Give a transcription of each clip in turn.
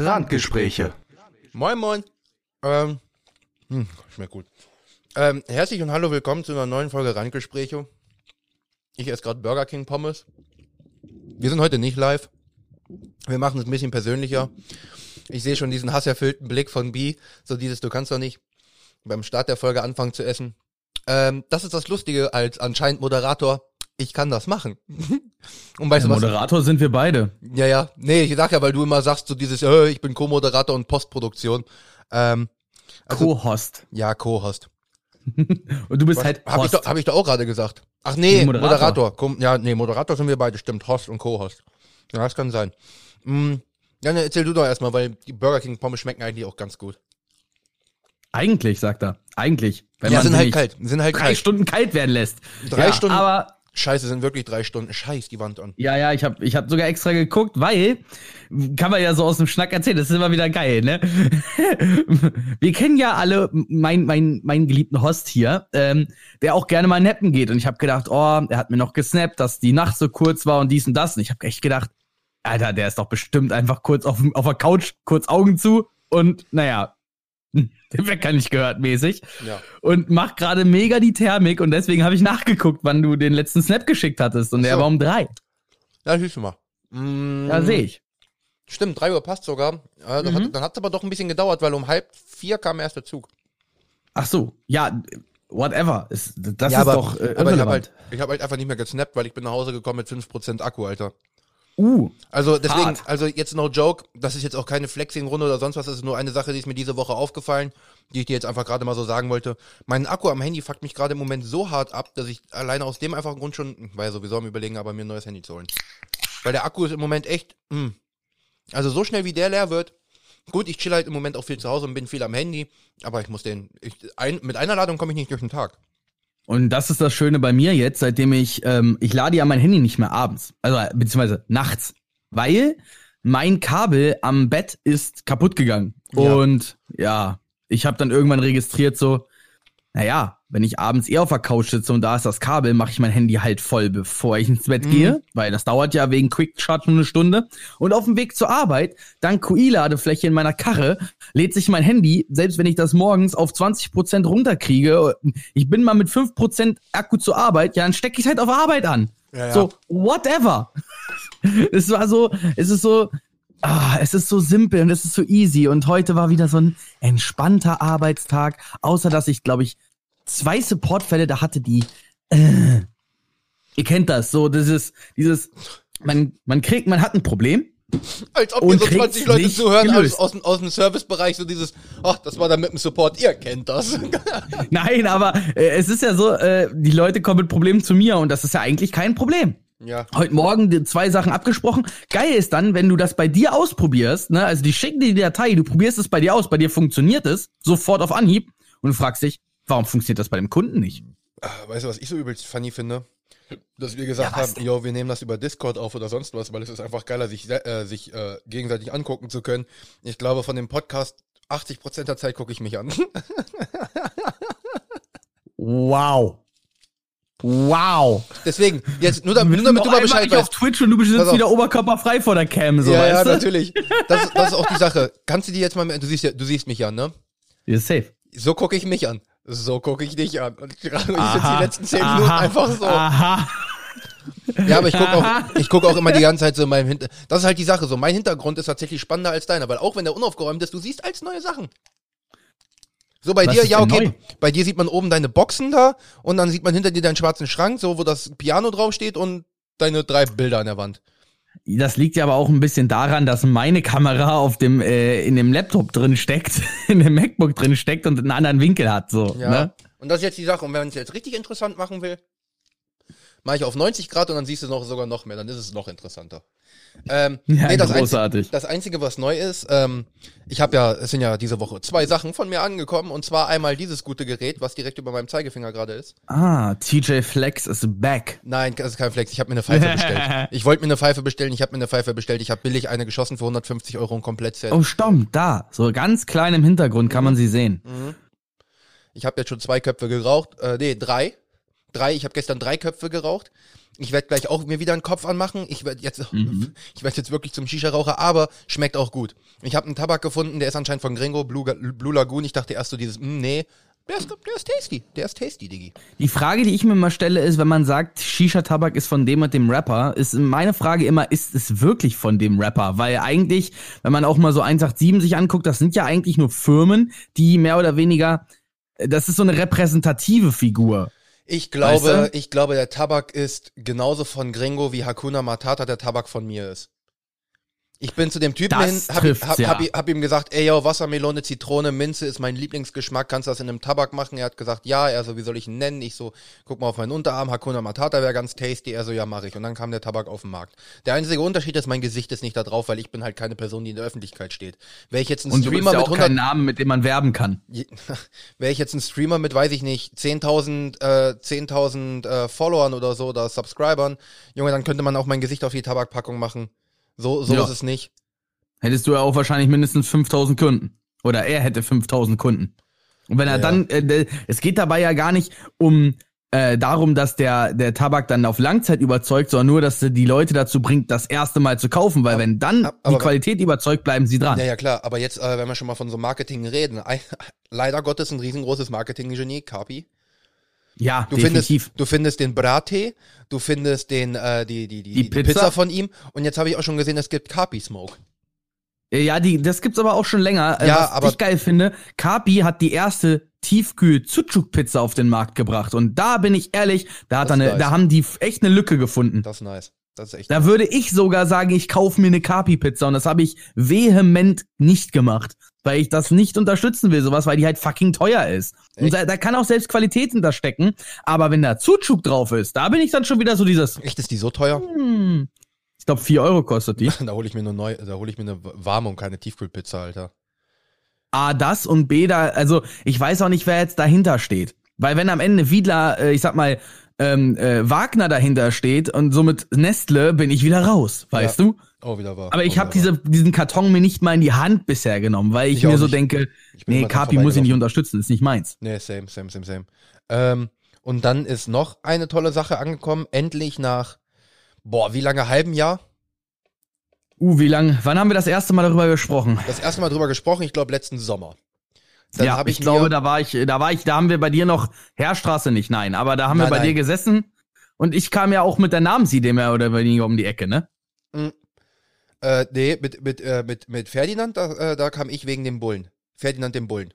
Randgespräche. Moin, moin. Ähm, hm, schmeckt gut. Ähm, herzlich und hallo, willkommen zu einer neuen Folge Randgespräche. Ich esse gerade Burger King Pommes. Wir sind heute nicht live. Wir machen es ein bisschen persönlicher. Ich sehe schon diesen hasserfüllten Blick von B. So dieses, du kannst doch nicht beim Start der Folge anfangen zu essen. Ähm, das ist das Lustige als anscheinend Moderator. Ich kann das machen. Und weißt Der du was? Moderator sind wir beide. Ja, ja. Nee, ich sag ja, weil du immer sagst, so dieses, äh, ich bin Co-Moderator und Postproduktion. Ähm, Also- Co-Host. ja, Co-Host. Und du bist halt Habe ich, Host. doch- hab ich doch auch gerade gesagt. Ach nee, Nee, Moderator. Moderator. Komm, ja, nee, Moderator sind wir beide, stimmt. Host und Co-Host. Ja, das kann sein. Mm, ja, ne, erzähl du doch erstmal, weil die Burger King Pommes schmecken eigentlich auch ganz gut. Eigentlich, sagt er. Eigentlich. Wenn ja, man sind halt kalt. Sind halt drei kalt. Stunden kalt werden lässt. Drei ja, Stunden? Aber Scheiße, sind wirklich drei Stunden. Scheiß die Wand an. ja, ja, ich habe ich hab sogar extra geguckt, weil kann man ja so aus dem Schnack erzählen, das ist immer wieder geil, ne? Wir kennen ja alle mein mein meinen geliebten Host hier, ähm, der auch gerne mal nappen geht und ich habe gedacht, oh, er hat mir noch gesnappt, dass die Nacht so kurz war und dies und das und ich habe echt gedacht, Alter, der ist doch bestimmt einfach kurz auf, auf der Couch, kurz Augen zu und naja, der wird gar nicht gehört mäßig Ja. und macht gerade mega die Thermik und deswegen habe ich nachgeguckt, wann du den letzten Snap geschickt hattest und Ach der so. war um drei. Ja, siehst du mal. Ja, sehe ich. Stimmt, drei Uhr passt sogar. Ja, Mhm. hat, dann hat es aber doch ein bisschen gedauert, weil um halb vier kam erst der Zug. Ach so, ja, whatever. Ist, das ja, ist aber, doch äh, aber ich habe halt, ich hab halt einfach nicht mehr gesnappt, weil ich bin nach Hause gekommen mit 5% Akku, Alter. Uh, Also deswegen, Hart. also jetzt no joke, das ist jetzt auch keine Flexing-Runde oder sonst was, das ist nur eine Sache, die ist mir diese Woche aufgefallen, die ich dir jetzt einfach gerade mal so sagen wollte. Mein Akku am Handy fuckt mich gerade im Moment so hart ab, dass ich alleine aus dem einfachen Grund schon, ich war ja sowieso am überlegen, aber mir ein neues Handy zu holen. Weil der Akku ist im Moment echt, mh. also so schnell wie der leer wird, gut, ich chill halt im Moment auch viel zu Hause und bin viel am Handy, aber ich muss den, ich, ein, mit einer Ladung komme ich nicht durch den Tag. Und das ist das Schöne bei mir jetzt, seitdem ich, ähm, ich lade ja mein Handy nicht mehr abends, also äh, beziehungsweise nachts, weil mein Kabel am Bett ist kaputt gegangen. Ja. Und ja, ich habe dann irgendwann registriert so, naja, wenn ich abends eher auf der Couch sitze und da ist das Kabel, mache ich mein Handy halt voll, bevor ich ins Bett Mhm. gehe, weil das dauert ja wegen Quick Charge nur eine Stunde. Und auf dem Weg zur Arbeit, dank QI-Ladefläche in meiner Karre, lädt sich mein Handy, selbst wenn ich das morgens auf 20% runterkriege, ich bin mal mit 5% Akku zur Arbeit, ja, dann stecke ich halt auf Arbeit an. Ja, ja. So, whatever. es war so, es ist so, ah, es ist so simpel und es ist so easy. Und heute war wieder so ein entspannter Arbeitstag, außer dass ich, glaube ich, zwei Supportfälle da hatte, die, äh, ihr kennt das, so dieses, dieses, man, man kriegt, man hat ein Problem. Als ob Und hier so 20 kriegt's Leute zuhören aus, aus, dem- aus dem Servicebereich, so dieses, ach, das war dann mit dem Support, ihr kennt das. Nein, aber äh, es ist ja so, äh, die Leute kommen mit Problemen zu mir und das ist ja eigentlich kein Problem. Ja. heute Morgen zwei Sachen abgesprochen. Geil ist dann, wenn du das bei dir ausprobierst, ne, also die schicken dir die Datei, du probierst es bei dir aus, bei dir funktioniert es, sofort auf Anhieb und du fragst dich, warum funktioniert das bei dem Kunden nicht? Ah, Weißt du, was ich so übelst funny finde? Dass wir gesagt Ja, haben, yo, wir nehmen das über Discord auf oder sonst was, weil es ist einfach geiler, sich, äh, sich äh, gegenseitig angucken zu können. Ich glaube, von dem Podcast 80% der Zeit gucke ich mich an. Wow. Wow. Deswegen, jetzt nur, da, nur damit du mal Bescheid ich auf weißt. Twitch und du sitzt auf. wieder oberkörperfrei vor der Cam, so ja, ja, weißt du? natürlich. Das, ist- das ist auch die Sache. Kannst du die jetzt mal, du siehst ja, du siehst mich an, ne? Ja, safe. So gucke ich mich an. So gucke ich dich an. Und ich sitze die Aha. letzten 10 Minuten einfach so. Aha. Ja, aber ich gucke auch, ich guck auch immer die ganze Zeit so in meinem Hintergrund. Das ist halt die Sache so. Mein Hintergrund ist tatsächlich spannender als deiner, weil auch wenn der unaufgeräumt ist, du siehst als neue Sachen. So bei Was dir, ja okay, neu? bei dir sieht man oben deine Boxen da und dann sieht man hinter dir deinen schwarzen Schrank, so wo das Piano draufsteht und deine drei Bilder an der Wand. Das liegt ja aber auch ein bisschen daran, dass meine Kamera auf dem äh, in dem Laptop drin steckt, in dem MacBook drin steckt und einen anderen Winkel hat so, Ja. ne? Und das ist jetzt die Sache. Und wenn man es jetzt richtig interessant machen will, mache ich auf 90 Grad und dann siehst du noch sogar noch mehr. Dann ist es noch interessanter. Ähm, Ja, nee, das, großartig. Einzige, das Einzige, was neu ist, ähm, ich habe ja, es sind ja diese Woche zwei Sachen von mir angekommen. Und zwar einmal dieses gute Gerät, was direkt über meinem Zeigefinger gerade ist. Ah, TJ Flex is back. Nein, das ist kein Flex. Ich habe mir eine Pfeife bestellt. Ich wollte mir eine Pfeife bestellen. Ich habe mir eine Pfeife bestellt. Ich habe billig eine geschossen für 150 Euro ein Komplettset. Oh, stimmt, da. So ganz klein im Hintergrund kann man sie sehen. Ich habe jetzt schon zwei Köpfe geraucht. Äh, nee, drei. Drei, ich habe gestern drei Köpfe geraucht. Ich werde gleich auch mir wieder einen Kopf anmachen. Ich werde jetzt, Mhm. ich werde jetzt wirklich zum Shisha-Raucher, aber schmeckt auch gut. Ich habe einen Tabak gefunden, der ist anscheinend von Gringo, Blue, Blue Lagoon. Ich dachte erst so dieses, mm, nee, der ist, der ist tasty, der ist tasty, Diggi. Die Frage, die ich mir mal stelle, ist, wenn man sagt, Shisha-Tabak ist von dem und dem Rapper, ist meine Frage immer, ist es wirklich von dem Rapper? Weil eigentlich, wenn man auch mal so 187 sich anguckt, das sind ja eigentlich nur Firmen, die mehr oder weniger, das ist so eine repräsentative Figur. Ich glaube, Weißt du? ich glaube, der Tabak ist genauso von Gringo wie Hakuna Matata der Tabak von mir ist. Ich bin zu dem Typen Das hin, hab, ihm- trifft's, hab, ja. hab, hab ihm gesagt, ey yo, Wassermelone, Zitrone, Minze ist mein Lieblingsgeschmack, kannst du das in einem Tabak machen? Er hat gesagt, ja, er so, wie soll ich ihn nennen? Ich so, guck mal auf meinen Unterarm, Hakuna Matata wäre ganz tasty, er so, ja, mach ich. Und dann kam der Tabak auf den Markt. Der einzige Unterschied ist, mein Gesicht ist nicht da drauf, weil ich bin halt keine Person, die in der Öffentlichkeit steht. Wäre ich jetzt ein Und du Streamer ja mit auch 100 kein Namen, mit dem man werben kann. Wäre ich jetzt ein Streamer mit, weiß ich nicht, 10.000 äh, 10.000 äh, Followern oder so oder Subscribern, Junge, dann könnte man auch mein Gesicht auf die Tabakpackung machen. So, so Ja. ist es nicht. Hättest du ja auch wahrscheinlich mindestens 5000 Kunden. Oder er hätte 5000 Kunden. Und wenn er Ja. dann, äh, es geht dabei ja gar nicht um äh, darum, dass der, der Tabak dann auf Langzeit überzeugt, sondern nur, dass er die Leute dazu bringt, das erste Mal zu kaufen, weil Ab- wenn dann ab- aber- die Qualität überzeugt, bleiben sie dran. Ja, ja, klar. Aber jetzt, äh, wenn wir schon mal von so Marketing reden, ein, leider Gottes ein riesengroßes Marketing-Genie, Kapi. Ja, Du definitiv. findest, du findest den Brattee, du findest den, äh, die, die, die, Die die Pizza? Pizza von ihm und jetzt habe ich auch schon gesehen, es gibt Kapi Smoke. Ja, die, das gibt's aber auch schon länger. Äh, Ja, Was aber- ich geil finde, Kapi hat die erste tiefkühl Sucuk Pizza auf den Markt gebracht und da bin ich ehrlich, da hat er eine, nice. da haben die echt eine Lücke gefunden. Das ist nice. Das ist echt Da würde ich sogar sagen, ich kaufe mir eine Kapi-Pizza und das habe ich vehement nicht gemacht, weil ich das nicht unterstützen will, sowas, weil die halt fucking teuer ist. Und Echt? da, da kann auch selbst Qualität hinterstecken, aber wenn da Zutschuk drauf ist, da bin ich dann schon wieder so dieses, Echt, ist die so teuer? hm, ich glaube vier Euro kostet die. Da hole ich mir eine neu, da hole ich mir eine warme und keine Tiefkühlpizza, Alter. A, das und B, da, also ich weiß auch nicht, wer jetzt dahinter steht. Weil wenn am Ende Wiedler, äh, ich sag mal, ähm, äh, Wagner dahinter steht und somit Nestle, bin ich wieder raus, weißt Ja. du? Oh, wieder wahr. Aber ich oh, habe diese, diesen Karton mir nicht mal in die Hand bisher genommen, weil ich, Ich auch mir so nicht. denke, nee, Kapi muss ich nicht unterstützen, ist nicht meins. Nee, same, same, same, same. Ähm, und dann ist noch eine tolle Sache angekommen. Endlich nach, boah, wie lange? Halben Jahr? Uh, wie lang? Wann haben wir das erste Mal darüber gesprochen? Das erste Mal drüber gesprochen, ich glaube letzten Sommer. Dann ja, ich, ich glaube, da war ich, da war ich, da haben wir bei dir noch Heerstraße nicht, nein, aber da haben Nein, wir bei nein. dir gesessen und ich kam ja auch mit der Namensidee mehr oder weniger um die Ecke, ne? Äh, nee, mit, mit, äh, mit, mit Ferdinand, da, äh, da kam ich wegen dem Bullen. Ferdinand dem Bullen.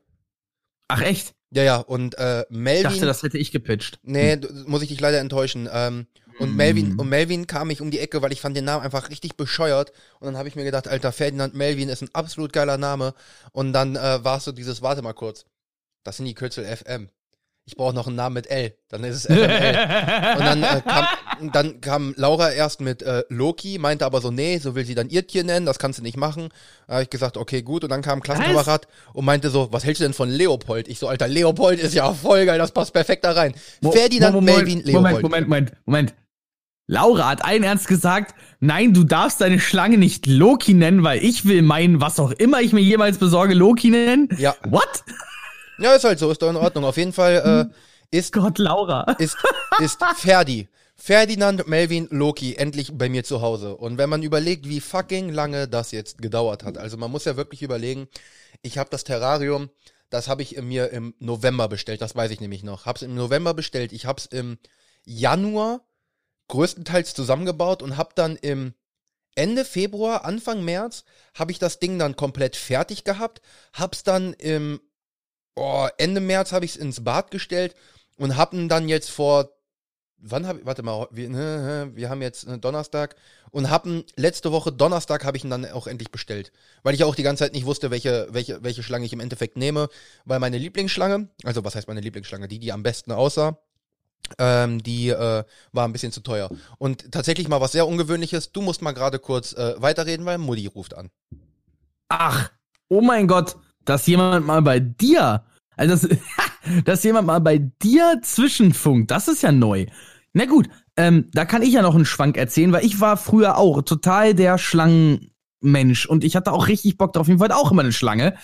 Ach echt? Ja, ja, und äh, Ich Melvin. dachte, das hätte ich gepitcht. Nee, muss ich dich leider enttäuschen. Ähm, und. Melvin, und Melvin kam ich um die Ecke, weil ich fand den Namen einfach richtig bescheuert. Und dann habe ich mir gedacht, Alter, Ferdinand Melvin ist ein absolut geiler Name. Und dann äh, war es so dieses, warte mal kurz. Das sind die Kürzel FM. Ich brauche noch einen Namen mit L. Dann ist es FML. Und dann, äh, kam, dann kam Laura erst mit äh, Loki, meinte aber so, nee, so will sie dann ihr Tier nennen, das kannst du nicht machen. Da habe ich gesagt, okay, gut. Und dann kam ein Klassenkamerad und meinte so, was hältst du denn von Leopold? Ich so, Alter, Leopold ist ja voll geil, das passt perfekt da rein. Mo- Ferdinand Mo- Melvin Moment, Leopold. Moment, Moment, Moment, Moment. Laura hat allen ernst gesagt, nein, du darfst deine Schlange nicht Loki nennen, weil ich will meinen, was auch immer ich mir jemals besorge, Loki nennen. Ja. What? Ja, ist halt so, ist doch in Ordnung. Auf jeden Fall äh, ist, Gott, Laura. ist, ist Ferdi. Ferdinand Melvin Loki endlich bei mir zu Hause. Und wenn man überlegt, wie fucking lange das jetzt gedauert hat, also man muss ja wirklich überlegen, ich habe das Terrarium, das habe ich mir im November bestellt, das weiß ich nämlich noch. Hab's im November bestellt, ich hab's im Januar größtenteils zusammengebaut und hab dann im Ende Februar, Anfang März, habe ich das Ding dann komplett fertig gehabt, hab's dann im oh, Ende März habe ich es ins Bad gestellt und haben dann jetzt vor wann habe ich warte mal wir, ne, wir haben jetzt äh, Donnerstag und haben letzte Woche Donnerstag habe ich ihn dann auch endlich bestellt, weil ich auch die ganze Zeit nicht wusste, welche welche welche Schlange ich im Endeffekt nehme, weil meine Lieblingsschlange, also was heißt meine Lieblingsschlange, die die am besten aussah, ähm, die äh, war ein bisschen zu teuer. Und tatsächlich mal was sehr ungewöhnliches, du musst mal gerade kurz äh, weiterreden, weil Mutti ruft an. Ach, oh mein Gott, dass jemand mal bei dir, also das, dass jemand mal bei dir zwischenfunkt, das ist ja neu. Na gut, ähm, da kann ich ja noch einen Schwank erzählen, weil ich war früher auch total der Schlangenmensch und ich hatte auch richtig Bock drauf. Ich wollte auch immer eine Schlange.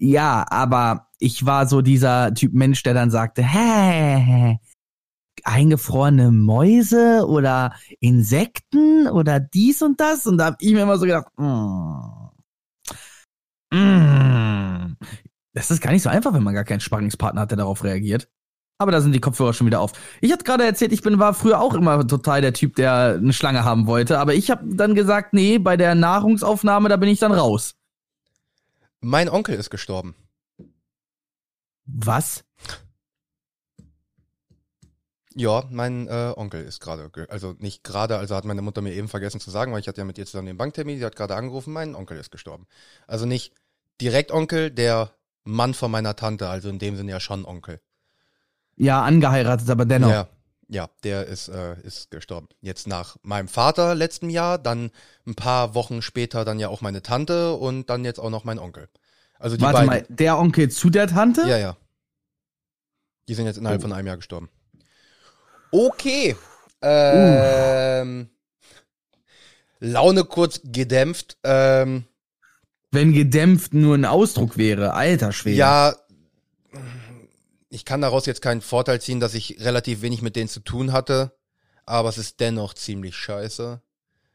Ja, aber ich war so dieser Typ Mensch, der dann sagte, hä, eingefrorene Mäuse oder Insekten oder dies und das. Und da habe ich mir immer so gedacht, mm, mm, das ist gar nicht so einfach, wenn man gar keinen Sparringspartner hat, der darauf reagiert. Aber da sind die Kopfhörer schon wieder auf. Ich hatte gerade erzählt, ich bin war früher auch immer total der Typ, der eine Schlange haben wollte. Aber ich habe dann gesagt, nee, bei der Nahrungsaufnahme, da bin ich dann raus. Mein Onkel ist gestorben. Was? Ja, mein äh, Onkel ist gerade, ge- also nicht gerade, also hat meine Mutter mir eben vergessen zu sagen, weil ich hatte ja mit ihr zusammen den Banktermin, sie hat gerade angerufen, mein Onkel ist gestorben. Also nicht direkt Onkel, der Mann von meiner Tante, also in dem Sinne ja schon Onkel. Ja, angeheiratet, aber dennoch. Ja, ja, der ist, äh, ist gestorben. Jetzt nach meinem Vater letztem Jahr, dann ein paar Wochen später dann ja auch meine Tante und dann jetzt auch noch mein Onkel. Also die Warte beiden. mal, der Onkel zu der Tante? Ja, ja. Die sind jetzt innerhalb Oh. von einem Jahr gestorben. Okay. Ähm, Laune kurz gedämpft. Ähm, Wenn gedämpft nur ein Ausdruck wäre, alter Schwede. ja, ich kann daraus jetzt keinen Vorteil ziehen, dass ich relativ wenig mit denen zu tun hatte, aber es ist dennoch ziemlich scheiße.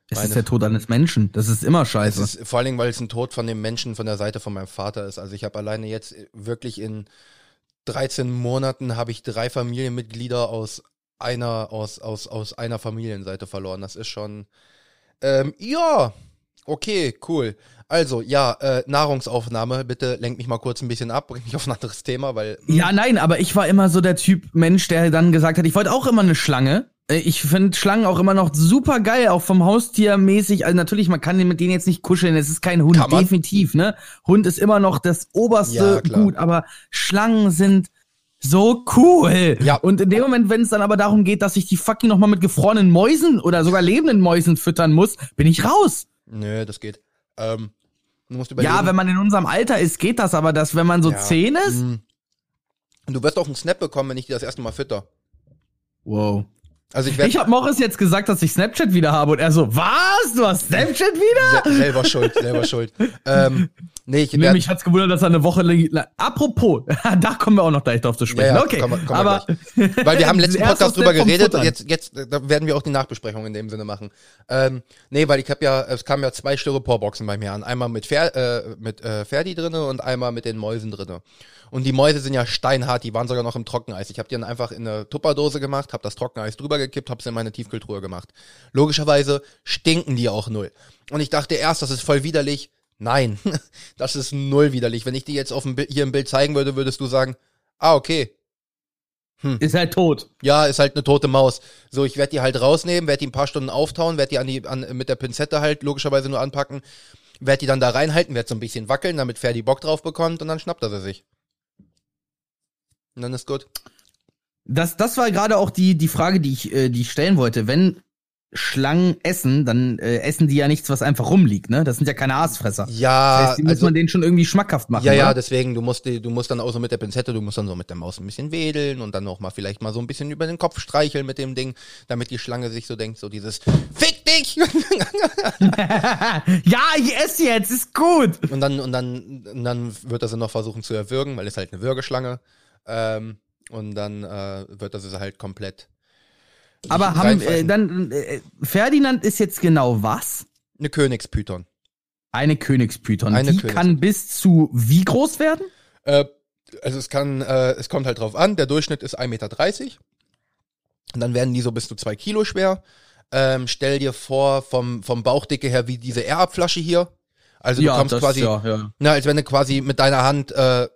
es meine- ist der Tod eines Menschen. Das ist immer Es scheiße. ist vor allen Dingen, weil es ein Tod von dem Menschen von der Seite von meinem Vater ist. Also ich habe alleine jetzt wirklich in 13 Monaten habe ich drei Familienmitglieder aus einer aus aus aus einer Familienseite verloren. Das ist schon ähm, ja okay cool. Also ja äh, Nahrungsaufnahme. Bitte lenk mich mal kurz ein bisschen ab, bring mich auf ein anderes Thema, weil ja, nein, aber ich war immer so der Typ Mensch, der dann gesagt hat, ich wollte auch immer eine Schlange. Äh, Ich finde Schlangen auch immer noch super geil, auch vom Haustier mäßig. Also natürlich, man kann mit denen jetzt nicht kuscheln. Es ist kein Hund, definitiv. Ne, Hund ist immer noch das oberste Ja. Gut, aber Schlangen sind so cool. Ja. Und in dem Moment, wenn es dann aber darum geht, dass ich die fucking noch mal mit gefrorenen Mäusen oder sogar lebenden Mäusen füttern muss, bin ich raus. nö, das geht. Ähm, du musst überlegen. Ja, wenn man in unserem Alter ist, geht das, aber das, wenn man so Ja. zehn ist. Mm. Du wirst auch einen Snap bekommen, wenn ich dir das erste Mal fütter. Wow. Also ich Ich habe Morris jetzt gesagt, dass ich Snapchat wieder habe und er so, was? Du hast Snapchat wieder? Se selber schuld, selber schuld. Ähm, nee, ich Nee, mich hat's gewundert, dass er eine Woche lang. Apropos, da kommen wir auch noch gleich drauf zu sprechen. Ja, ja, okay, kommen wir aber weil wir haben letzten Podcast drüber geredet, Futtern. jetzt, jetzt da werden wir auch die Nachbesprechung in dem Sinne machen. Ähm, nee, weil ich habe ja, es kamen ja zwei Styroporboxen bei mir an. Einmal mit, Fer äh, mit äh, Ferdi drinne und einmal mit den Mäusen drinne. Und die Mäuse sind ja steinhart, die waren sogar noch im Trockeneis. Ich habe die dann einfach in eine Tupperdose gemacht, habe das Trockeneis drüber gekippt, habe sie in meine Tiefkühltruhe gemacht. Logischerweise stinken die auch null. Und ich dachte erst, das ist voll widerlich. Nein, das ist null widerlich. Wenn ich die jetzt auf dem hier im Bild zeigen würde, würdest du sagen, ah, okay, ist halt tot. ja, ist halt eine tote Maus. So, ich werde die halt rausnehmen, werde die ein paar Stunden auftauen, werde die an die an, mit der Pinzette halt logischerweise nur anpacken, werde die dann da reinhalten, werde so ein bisschen wackeln, damit Ferdi Bock drauf bekommt und dann schnappt er sie sich. Und dann ist gut. Das, das war gerade auch die, die Frage, die ich, äh, die ich stellen wollte. Wenn Schlangen essen, dann äh, essen die ja nichts, was einfach rumliegt, ne? Das sind ja keine Aasfresser. Ja, das heißt, die muss also, man denen schon irgendwie schmackhaft machen. ja, ja, oder? deswegen, du musst, die, du musst dann auch so mit der Pinzette, du musst dann so mit der Maus ein bisschen wedeln und dann auch mal vielleicht mal so ein bisschen über den Kopf streicheln mit dem Ding, damit die Schlange sich so denkt, so dieses Fick dich! ja, ich esse jetzt, ist gut. Und dann, und dann, und dann wird er sie noch versuchen zu erwürgen, weil es halt eine Würgeschlange. Ähm, und dann äh, wird er sie halt komplett. Aber haben äh, dann äh, Ferdinand ist jetzt genau was? eine Königspython. Eine Königspython. Eine die Königs- kann bis zu wie groß werden? Äh, also es kann, äh, es kommt halt drauf an, der Durchschnitt ist 1,30 Meter. Und dann werden die so bis zu zwei Kilo schwer. Ähm, stell dir vor, vom, vom Bauchdicke her wie diese Air-Up-Flasche hier. Also du kommst quasi, ja, ja. Na, als wenn du quasi mit deiner Hand äh,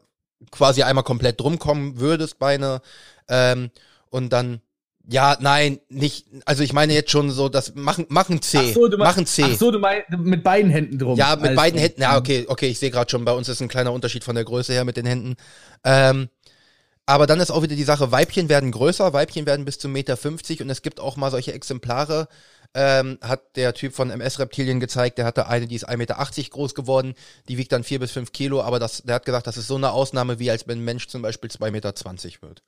quasi einmal komplett drum kommen würdest, Beine. Ähm, und dann, ja, nein, nicht, also ich meine jetzt schon so, das machen, machen C. Ach so, du machen C. ach so, du meinst mit beiden Händen drum. Ja, mit Also, beiden Händen. Ja, okay, okay, ich sehe gerade schon, bei uns ist ein kleiner Unterschied von der Größe her mit den Händen. Ähm, aber dann ist auch wieder die Sache, Weibchen werden größer, Weibchen werden bis zu Meter 50 und es gibt auch mal solche Exemplare, ähm, hat der Typ von MS Reptilien gezeigt, der hatte eine, die ist 1,80 Meter groß geworden, die wiegt dann 4 bis 5 Kilo, aber das, der hat gesagt, das ist so eine Ausnahme, wie als wenn ein Mensch zum Beispiel 2,20 Meter wird.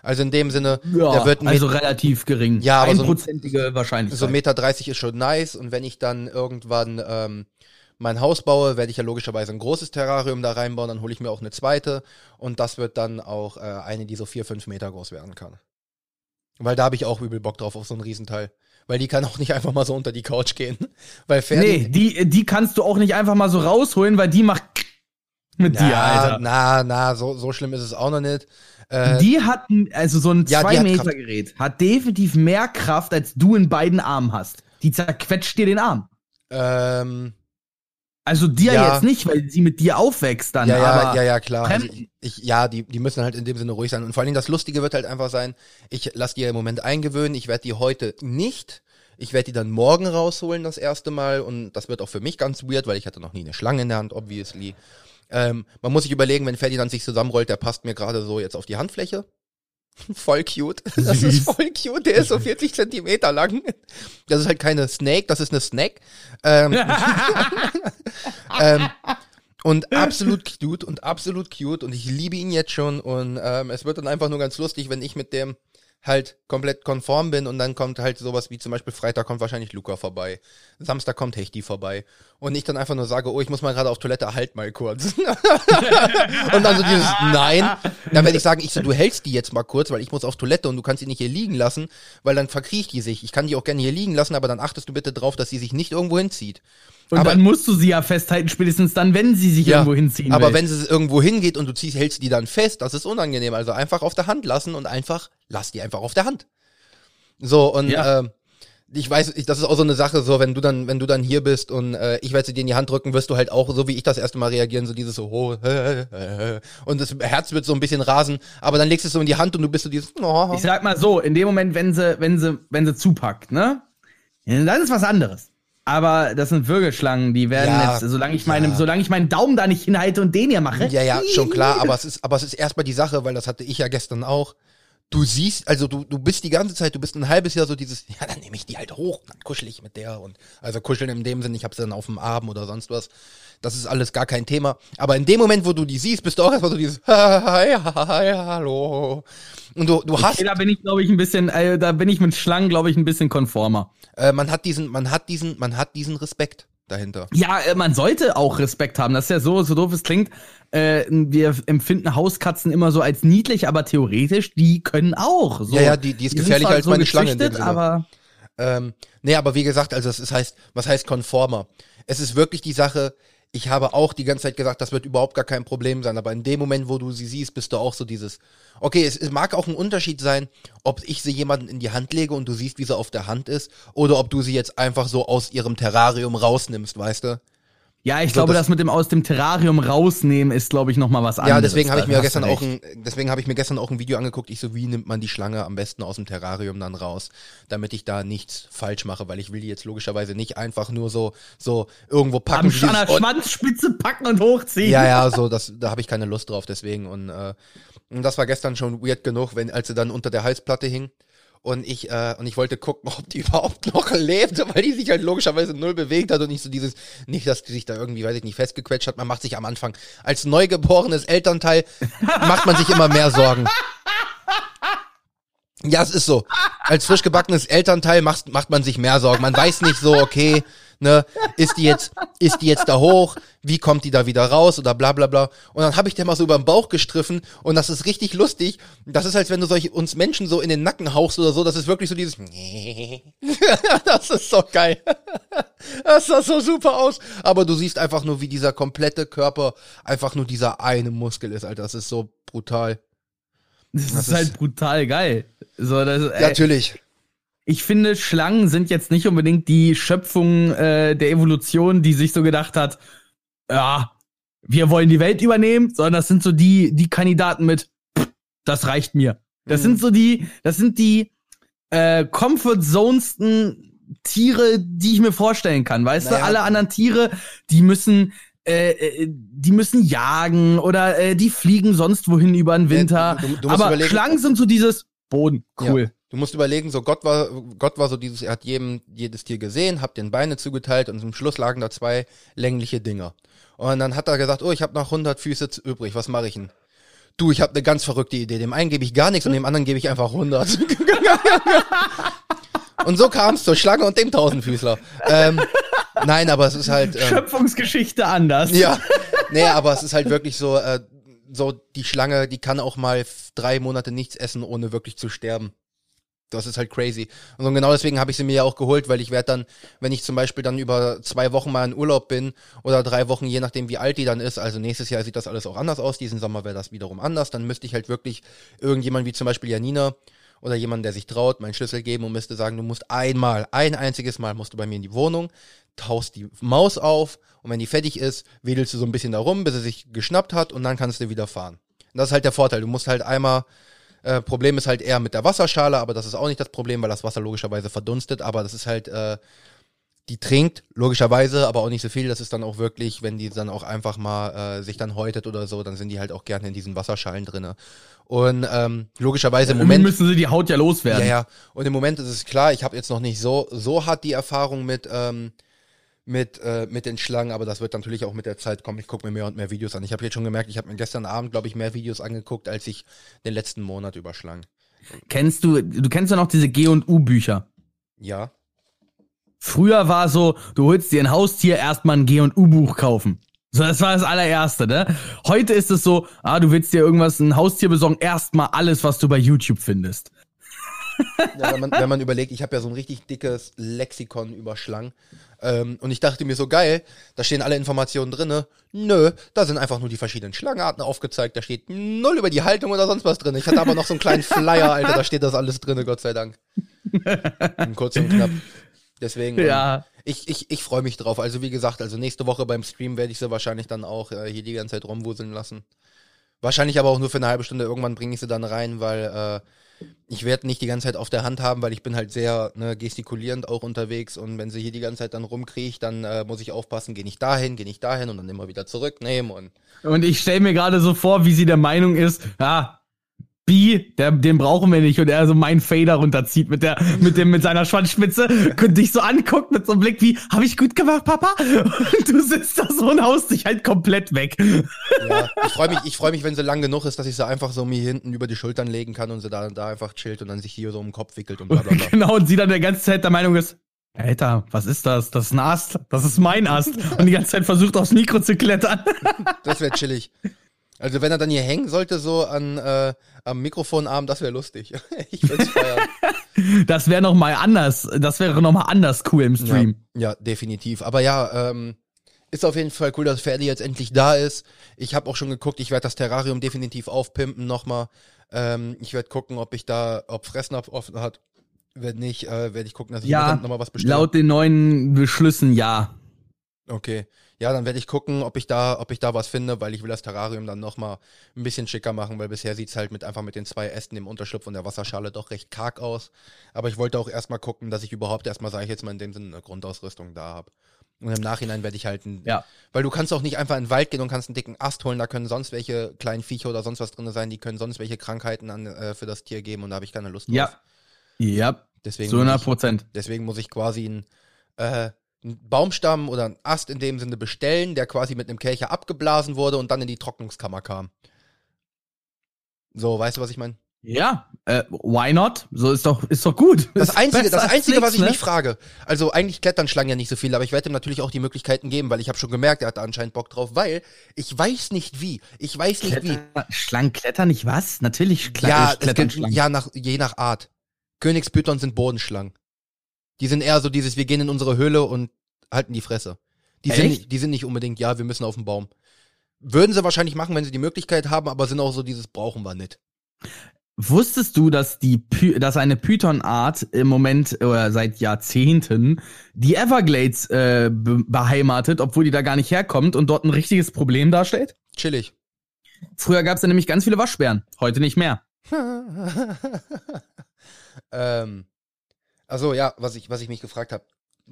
Also in dem Sinne, Ja, der wird ein also relativ gering. Ja, aber so ein- Wahrscheinlichkeit. so 1,30 Meter 30 ist schon nice und wenn ich dann irgendwann ähm, mein Haus baue, werde ich ja logischerweise ein großes Terrarium da reinbauen, dann hole ich mir auch eine zweite und das wird dann auch äh, eine, die so 4, 5 Meter groß werden kann. Weil da habe ich auch übel Bock drauf auf so einen Riesenteil. Weil die kann auch nicht einfach mal so unter die Couch gehen. Weil Ferdi, Nee, die, die kannst du auch nicht einfach mal so rausholen, weil die macht mit na, dir, Alter. na, na, so, so schlimm ist es auch noch nicht. Äh, Die hat, also so ein Ja, die hat 2-Meter-Gerät, hat definitiv mehr Kraft, als du in beiden Armen hast. Die zerquetscht dir den Arm. ähm, Also dir Ja. jetzt nicht, weil sie mit dir aufwächst dann, ja, ja, ja, ja, klar. Also ich, ich, ja, die, die müssen halt in dem Sinne ruhig sein. Und vor allen Dingen das Lustige wird halt einfach sein, ich lasse die ja im Moment eingewöhnen. Ich werde die heute nicht. Ich werde die dann morgen rausholen, das erste Mal. Und das wird auch für mich ganz weird, weil ich hatte noch nie eine Schlange in der Hand, obviously. Ähm, man muss sich überlegen, wenn Ferdinand sich zusammenrollt, der passt mir gerade so jetzt auf die Handfläche. Voll cute. Das ist voll cute. Der ist so 40 Zentimeter lang. Das ist halt keine Snake, das ist eine Snack. Ähm, ähm, und absolut cute und absolut cute und ich liebe ihn jetzt schon und ähm, es wird dann einfach nur ganz lustig, wenn ich mit dem halt komplett konform bin und dann kommt halt sowas wie zum Beispiel Freitag kommt wahrscheinlich Luca vorbei, Samstag kommt Hechti vorbei und ich dann einfach nur sage, oh, ich muss mal gerade auf Toilette, halt mal kurz. und dann so dieses Nein, dann werde ich sagen, ich so, du hältst die jetzt mal kurz, weil ich muss auf Toilette und du kannst sie nicht hier liegen lassen, weil dann verkriecht die sich. Ich kann die auch gerne hier liegen lassen, aber dann achtest du bitte drauf, dass sie sich nicht irgendwo hinzieht. Und aber- dann musst du sie ja festhalten, spätestens dann, wenn sie sich irgendwo hinziehen aber will. wenn es irgendwo hingeht und du ziehst, hältst die dann fest, das ist unangenehm. Also einfach auf der Hand lassen und einfach, lass die einfach auf der Hand. So, und Ja. ähm, ich weiß, ich, das ist auch so eine Sache, so wenn du dann, wenn du dann hier bist und äh, ich werde sie dir in die Hand drücken, wirst du halt auch, so wie ich das erste Mal reagieren, so dieses so, oh, äh, äh, und das Herz wird so ein bisschen rasen, aber dann legst du es so in die Hand und du bist so dieses, oh, ich sag mal so, in dem Moment, wenn sie, wenn sie, wenn sie zupackt, ne? Ja, Dann ist was anderes. Aber das sind Würgeschlangen, die werden Ja, jetzt, solange ich meine, ja. solange ich meinen Daumen da nicht hinhalte und den hier mache. Ja, ja, schon klar, aber es ist, aber es ist erstmal die Sache, weil das hatte ich ja gestern auch. Du siehst, also du, du bist die ganze Zeit, du bist ein halbes Jahr so dieses, ja, dann nehme ich die halt hoch, dann kuschel ich mit der und also kuscheln in dem Sinn, ich habe sie dann auf dem Arm oder sonst was. Das ist alles gar kein Thema. Aber in dem Moment, wo du die siehst, bist du auch erstmal so dieses, hi, hi, hallo. Und du, du hast, Okay, da bin ich, glaube ich, ein bisschen, äh, da bin ich mit Schlangen, glaube ich, ein bisschen konformer. äh, man hat diesen, man hat diesen, man hat diesen Respekt dahinter. Ja, äh, man sollte auch Respekt haben. Das ist ja so, so doof es klingt. Äh, wir empfinden Hauskatzen immer so als niedlich, aber theoretisch, die können auch. So. Ja, ja, die- die ist sind gefährlicher als meine Schlange in dem Sinne. Aber Ähm, nee, aber wie gesagt, also es ist heißt, was heißt konformer? Es ist wirklich die Sache, ich habe auch die ganze Zeit gesagt, das wird überhaupt gar kein Problem sein, aber in dem Moment, wo du sie siehst, bist du auch so dieses, okay, es, es mag auch ein Unterschied sein, ob ich sie jemanden in die Hand lege und du siehst, wie sie auf der Hand ist, oder ob du sie jetzt einfach so aus ihrem Terrarium rausnimmst, weißt du? Ja, ich So, glaube, das- das, mit dem aus dem Terrarium rausnehmen ist, glaube ich, noch mal was anderes. Ja, deswegen habe ich mir gestern auch ein, deswegen habe ich mir gestern auch ein Video angeguckt. Ich so, wie nimmt man die Schlange am besten aus dem Terrarium dann raus, damit ich da nichts falsch mache, weil ich will die jetzt logischerweise nicht einfach nur so so irgendwo packen. am an der Schwanzspitze packen und hochziehen. ja, ja, so das, da habe ich keine Lust drauf. Deswegen und, äh, und das war gestern schon weird genug, wenn als sie dann unter der Halsplatte hing. Und ich, äh, und ich wollte gucken, ob die überhaupt noch lebt, weil die sich halt logischerweise null bewegt hat und nicht so dieses, nicht, dass die sich da irgendwie, weiß ich nicht, festgequetscht hat. Man macht sich am Anfang, als neugeborenes Elternteil, macht man sich immer mehr Sorgen. Ja, es ist so. Als frisch gebackenes Elternteil macht, macht man sich mehr Sorgen. Man weiß nicht so, okay, ne, ist die jetzt, ist die jetzt da hoch? Wie kommt die da wieder raus? Oder bla bla bla. Und dann habe ich der mal so über den Bauch gestriffen und das ist richtig lustig. Das ist, als wenn du solche, uns Menschen so in den Nacken hauchst oder so. Das ist wirklich so dieses. das ist so geil. Das sah so super aus. Aber du siehst einfach nur, wie dieser komplette Körper einfach nur dieser eine Muskel ist, Alter. Das ist so brutal. Das, Das ist ist- halt brutal geil. So, das, ey, Natürlich. Ich finde, Schlangen sind jetzt nicht unbedingt die Schöpfung äh, der Evolution, die sich so gedacht hat, ja, wir wollen die Welt übernehmen, sondern das sind so die, die Kandidaten mit, "Pff, das reicht mir. Das Mhm. sind so die, das sind die äh, Comfort Zonesten Tiere, die ich mir vorstellen kann. Weißt Naja. du, alle anderen Tiere, die müssen äh, äh, die müssen jagen oder äh, die fliegen sonst wohin über den Winter. du- du musst Aber Schlangen sind so dieses Boden, cool. Ja. Du musst überlegen, so Gott war, Gott war so dieses, er hat jedem, jedes Tier gesehen, hat den Beine zugeteilt und zum Schluss lagen da zwei längliche Dinger. Und dann hat er gesagt, oh, ich habe noch 100 Füße übrig, was mache ich denn? Du, ich habe eine ganz verrückte Idee. Dem einen gebe ich gar nichts und dem anderen gebe ich einfach 100. und so kam es zur Schlange und dem Tausendfüßler. Ähm, nein, aber es ist halt. Ähm, Schöpfungsgeschichte anders. ja, nee, aber es ist halt wirklich so, äh, so die Schlange, die kann auch mal drei Monate nichts essen, ohne wirklich zu sterben. Das ist halt crazy. Und genau deswegen habe ich sie mir ja auch geholt, weil ich werde dann, wenn ich zum Beispiel dann über zwei Wochen mal in Urlaub bin oder drei Wochen, je nachdem wie alt die dann ist, also nächstes Jahr sieht das alles auch anders aus, diesen Sommer wäre das wiederum anders, dann müsste ich halt wirklich irgendjemand wie zum Beispiel Janina oder jemand, der sich traut, meinen Schlüssel geben und müsste sagen, du musst einmal, ein einziges Mal musst du bei mir in die Wohnung, taust die Maus auf und wenn die fertig ist, wedelst du so ein bisschen da rum, bis sie sich geschnappt hat und dann kannst du wieder fahren. Und das ist halt der Vorteil, du musst halt einmal äh, Problem ist halt eher mit der Wasserschale, aber das ist auch nicht das Problem, weil das Wasser logischerweise verdunstet. Aber das ist halt, äh, die trinkt logischerweise, aber auch nicht so viel. Das ist dann auch wirklich, wenn die dann auch einfach mal äh, sich dann häutet oder so, dann sind die halt auch gerne in diesen Wasserschalen drinne. Und ähm, logischerweise im Moment müssen sie die Haut ja loswerden. Ja, ja. Und im Moment ist es klar, ich habe jetzt noch nicht so so hart die Erfahrung mit ähm, mit, äh, mit den Schlangen, aber das wird natürlich auch mit der Zeit kommen. Ich gucke mir mehr und mehr Videos an. Ich habe jetzt schon gemerkt, ich habe mir gestern Abend, glaube ich, mehr Videos angeguckt, als ich den letzten Monat über Schlangen. Kennst du, du kennst ja noch diese G und U-Bücher. Ja. Früher war so, du holst dir ein Haustier, erstmal ein G und U-Buch kaufen. So, das war das allererste, ne? Heute ist es so, ah, du willst dir irgendwas, ein Haustier besorgen, erstmal alles, was du bei YouTube findest. Ja, wenn, man, wenn man überlegt, ich habe ja so ein richtig dickes Lexikon über Schlangen. Ähm, und ich dachte mir so geil, da stehen alle Informationen drinne. Nö, da sind einfach nur die verschiedenen Schlangenarten aufgezeigt. Da steht null über die Haltung oder sonst was drin. Ich hatte aber noch so einen kleinen Flyer, Alter, da steht das alles drinne, Gott sei Dank. kurz und knapp. Deswegen, ja. Ähm, ich, ich, ich freue mich drauf. Also wie gesagt, also nächste Woche beim Stream werde ich sie wahrscheinlich dann auch äh, hier die ganze Zeit rumwuseln lassen. Wahrscheinlich aber auch nur für eine halbe Stunde. Irgendwann bringe ich sie dann rein, weil äh, ich werde nicht die ganze Zeit auf der Hand haben, weil ich bin halt sehr ne, gestikulierend auch unterwegs. Und wenn sie hier die ganze Zeit dann rumkriecht, dann äh, muss ich aufpassen, geh nicht dahin, geh nicht dahin und dann immer wieder zurücknehmen und und ich stelle mir gerade so vor, wie sie der Meinung ist, ja, B, der, den brauchen wir nicht und er so meinen Fader runterzieht mit der mit dem mit seiner Schwanzspitze und dich so anguckt mit so einem Blick wie habe ich gut gemacht, Papa? Und du sitzt da so und haust dich halt komplett weg. Ja, ich freue mich, ich freue mich, wenn sie lang genug ist, dass ich sie einfach so mir hinten über die Schultern legen kann und sie da da einfach chillt und dann sich hier so um den Kopf wickelt und bla bla bla. genau und sie dann der ganze Zeit der Meinung ist, Alter, was ist das? Das ist ein Ast. Das ist mein Ast. Und die ganze Zeit versucht aufs Mikro zu klettern. Das wäre chillig. Also wenn er dann hier hängen sollte, so an äh, am Mikrofonarm, das wäre lustig. ich würde feiern. Das wäre noch mal anders. Das wäre noch mal anders cool im Stream. Ja, ja definitiv. Aber ja, ähm, ist auf jeden Fall cool, dass Ferdi jetzt endlich da ist. Ich habe auch schon geguckt, ich werde das Terrarium definitiv aufpimpen nochmal. Ähm, ich werde gucken, ob ich da, ob Fressnapf offen hat. Wenn nicht, äh, werde ich gucken, dass ich ja, nochmal was bestelle. Laut den neuen Beschlüssen ja. Okay. Ja, dann werde ich gucken, ob ich da, ob ich da was finde, weil ich will das Terrarium dann nochmal ein bisschen schicker machen, weil bisher sieht's halt mit einfach mit den zwei Ästen im Unterschlupf und der Wasserschale doch recht karg aus. Aber ich wollte auch erstmal gucken, dass ich überhaupt erstmal, sage ich jetzt mal in dem Sinne, eine Grundausrüstung da habe. Und im Nachhinein werde ich halt ein, Ja. weil du kannst auch nicht einfach in den Wald gehen und kannst einen dicken Ast holen, da können sonst welche kleinen Viecher oder sonst was drin sein, die können sonst welche Krankheiten an, äh, für das Tier geben und da habe ich keine Lust drauf. Ja. Ja. Deswegen Zu muss 100 ich- Prozent. Deswegen muss ich quasi einen, äh, einen Baumstamm oder einen Ast in dem Sinne bestellen, der quasi mit einem Kelcher abgeblasen wurde und dann in die Trocknungskammer kam. So, weißt du, was ich meine? Ja. Äh, why not? So ist doch, ist doch gut. Das Einzige, das Einzige, was ich ne? mich frage, also eigentlich klettern Schlangen ja nicht so viel, aber ich werde ihm natürlich auch die Möglichkeiten geben, weil ich habe schon gemerkt, er hat da anscheinend Bock drauf, weil ich weiß nicht wie. Ich weiß nicht wie. Kletter, Schlangen klettern nicht was? Natürlich Ja, es klettern Schlangen. ja nach, je nach Art. Königspython sind Bodenschlangen. Die sind eher so dieses, wir gehen in unsere Höhle und halten die Fresse. Die sind, Echt? nicht, die sind nicht unbedingt, ja, wir müssen auf den Baum. Würden sie wahrscheinlich machen, wenn sie die Möglichkeit haben, aber sind auch so dieses, brauchen wir nicht. Wusstest du, dass die Py dass eine Python-Art im Moment oder seit Jahrzehnten die Everglades äh, be beheimatet, obwohl die da gar nicht herkommt und dort ein richtiges Problem darstellt? Chillig. Früher gab es da nämlich ganz viele Waschbären, heute nicht mehr. ähm, also ja, was ich, was ich mich gefragt habe.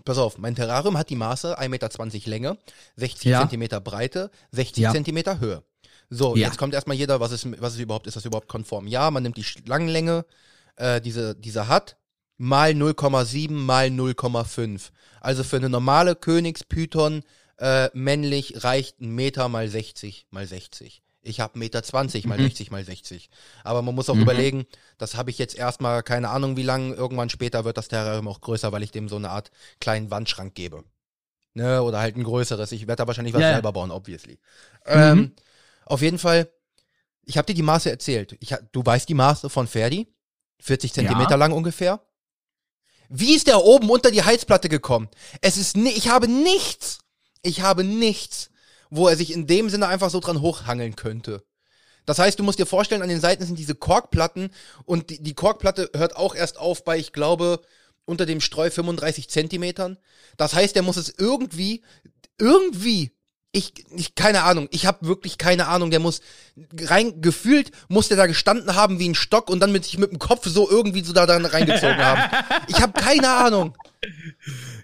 Pass auf, mein Terrarium hat die Maße 1,20 Meter Länge, 60 Ja. Zentimeter Breite, 60 Ja. Zentimeter Höhe. So, Ja. jetzt kommt erstmal jeder, was ist, was ist überhaupt, ist das überhaupt konform? Ja, man nimmt die Schlangenlänge, äh, diese, diese hat, mal 0,7 mal 0,5. Also für eine normale Königspython äh, männlich reicht ein Meter mal 60 mal 60. Ich habe Meter 20 mal Mhm. 60 mal 60. Aber man muss auch Mhm. überlegen, das habe ich jetzt erstmal keine Ahnung wie lang, irgendwann später wird das Terrarium auch größer, weil ich dem so eine Art kleinen Wandschrank gebe. Ne, oder halt ein größeres. Ich werde da wahrscheinlich was Ja, ja. selber bauen, obviously. Mhm. Ähm, auf jeden Fall, ich habe dir die Maße erzählt. Ich, du weißt die Maße von Ferdi. 40 Zentimeter lang ungefähr. Wie ist der oben unter die Heizplatte gekommen? Es ist ich habe nichts. Ich habe nichts, wo er sich in dem Sinne einfach so dran hochhangeln könnte. Das heißt, du musst dir vorstellen, an den Seiten sind diese Korkplatten und die, die Korkplatte hört auch erst auf bei, ich glaube, unter dem Streu 35 Zentimetern. Das heißt, er muss es irgendwie, irgendwie ich, ich keine Ahnung, ich habe wirklich keine Ahnung, der muss rein gefühlt muss der da gestanden haben wie ein Stock und dann mit sich mit dem Kopf so irgendwie so da dann reingezogen haben. Ich habe keine Ahnung.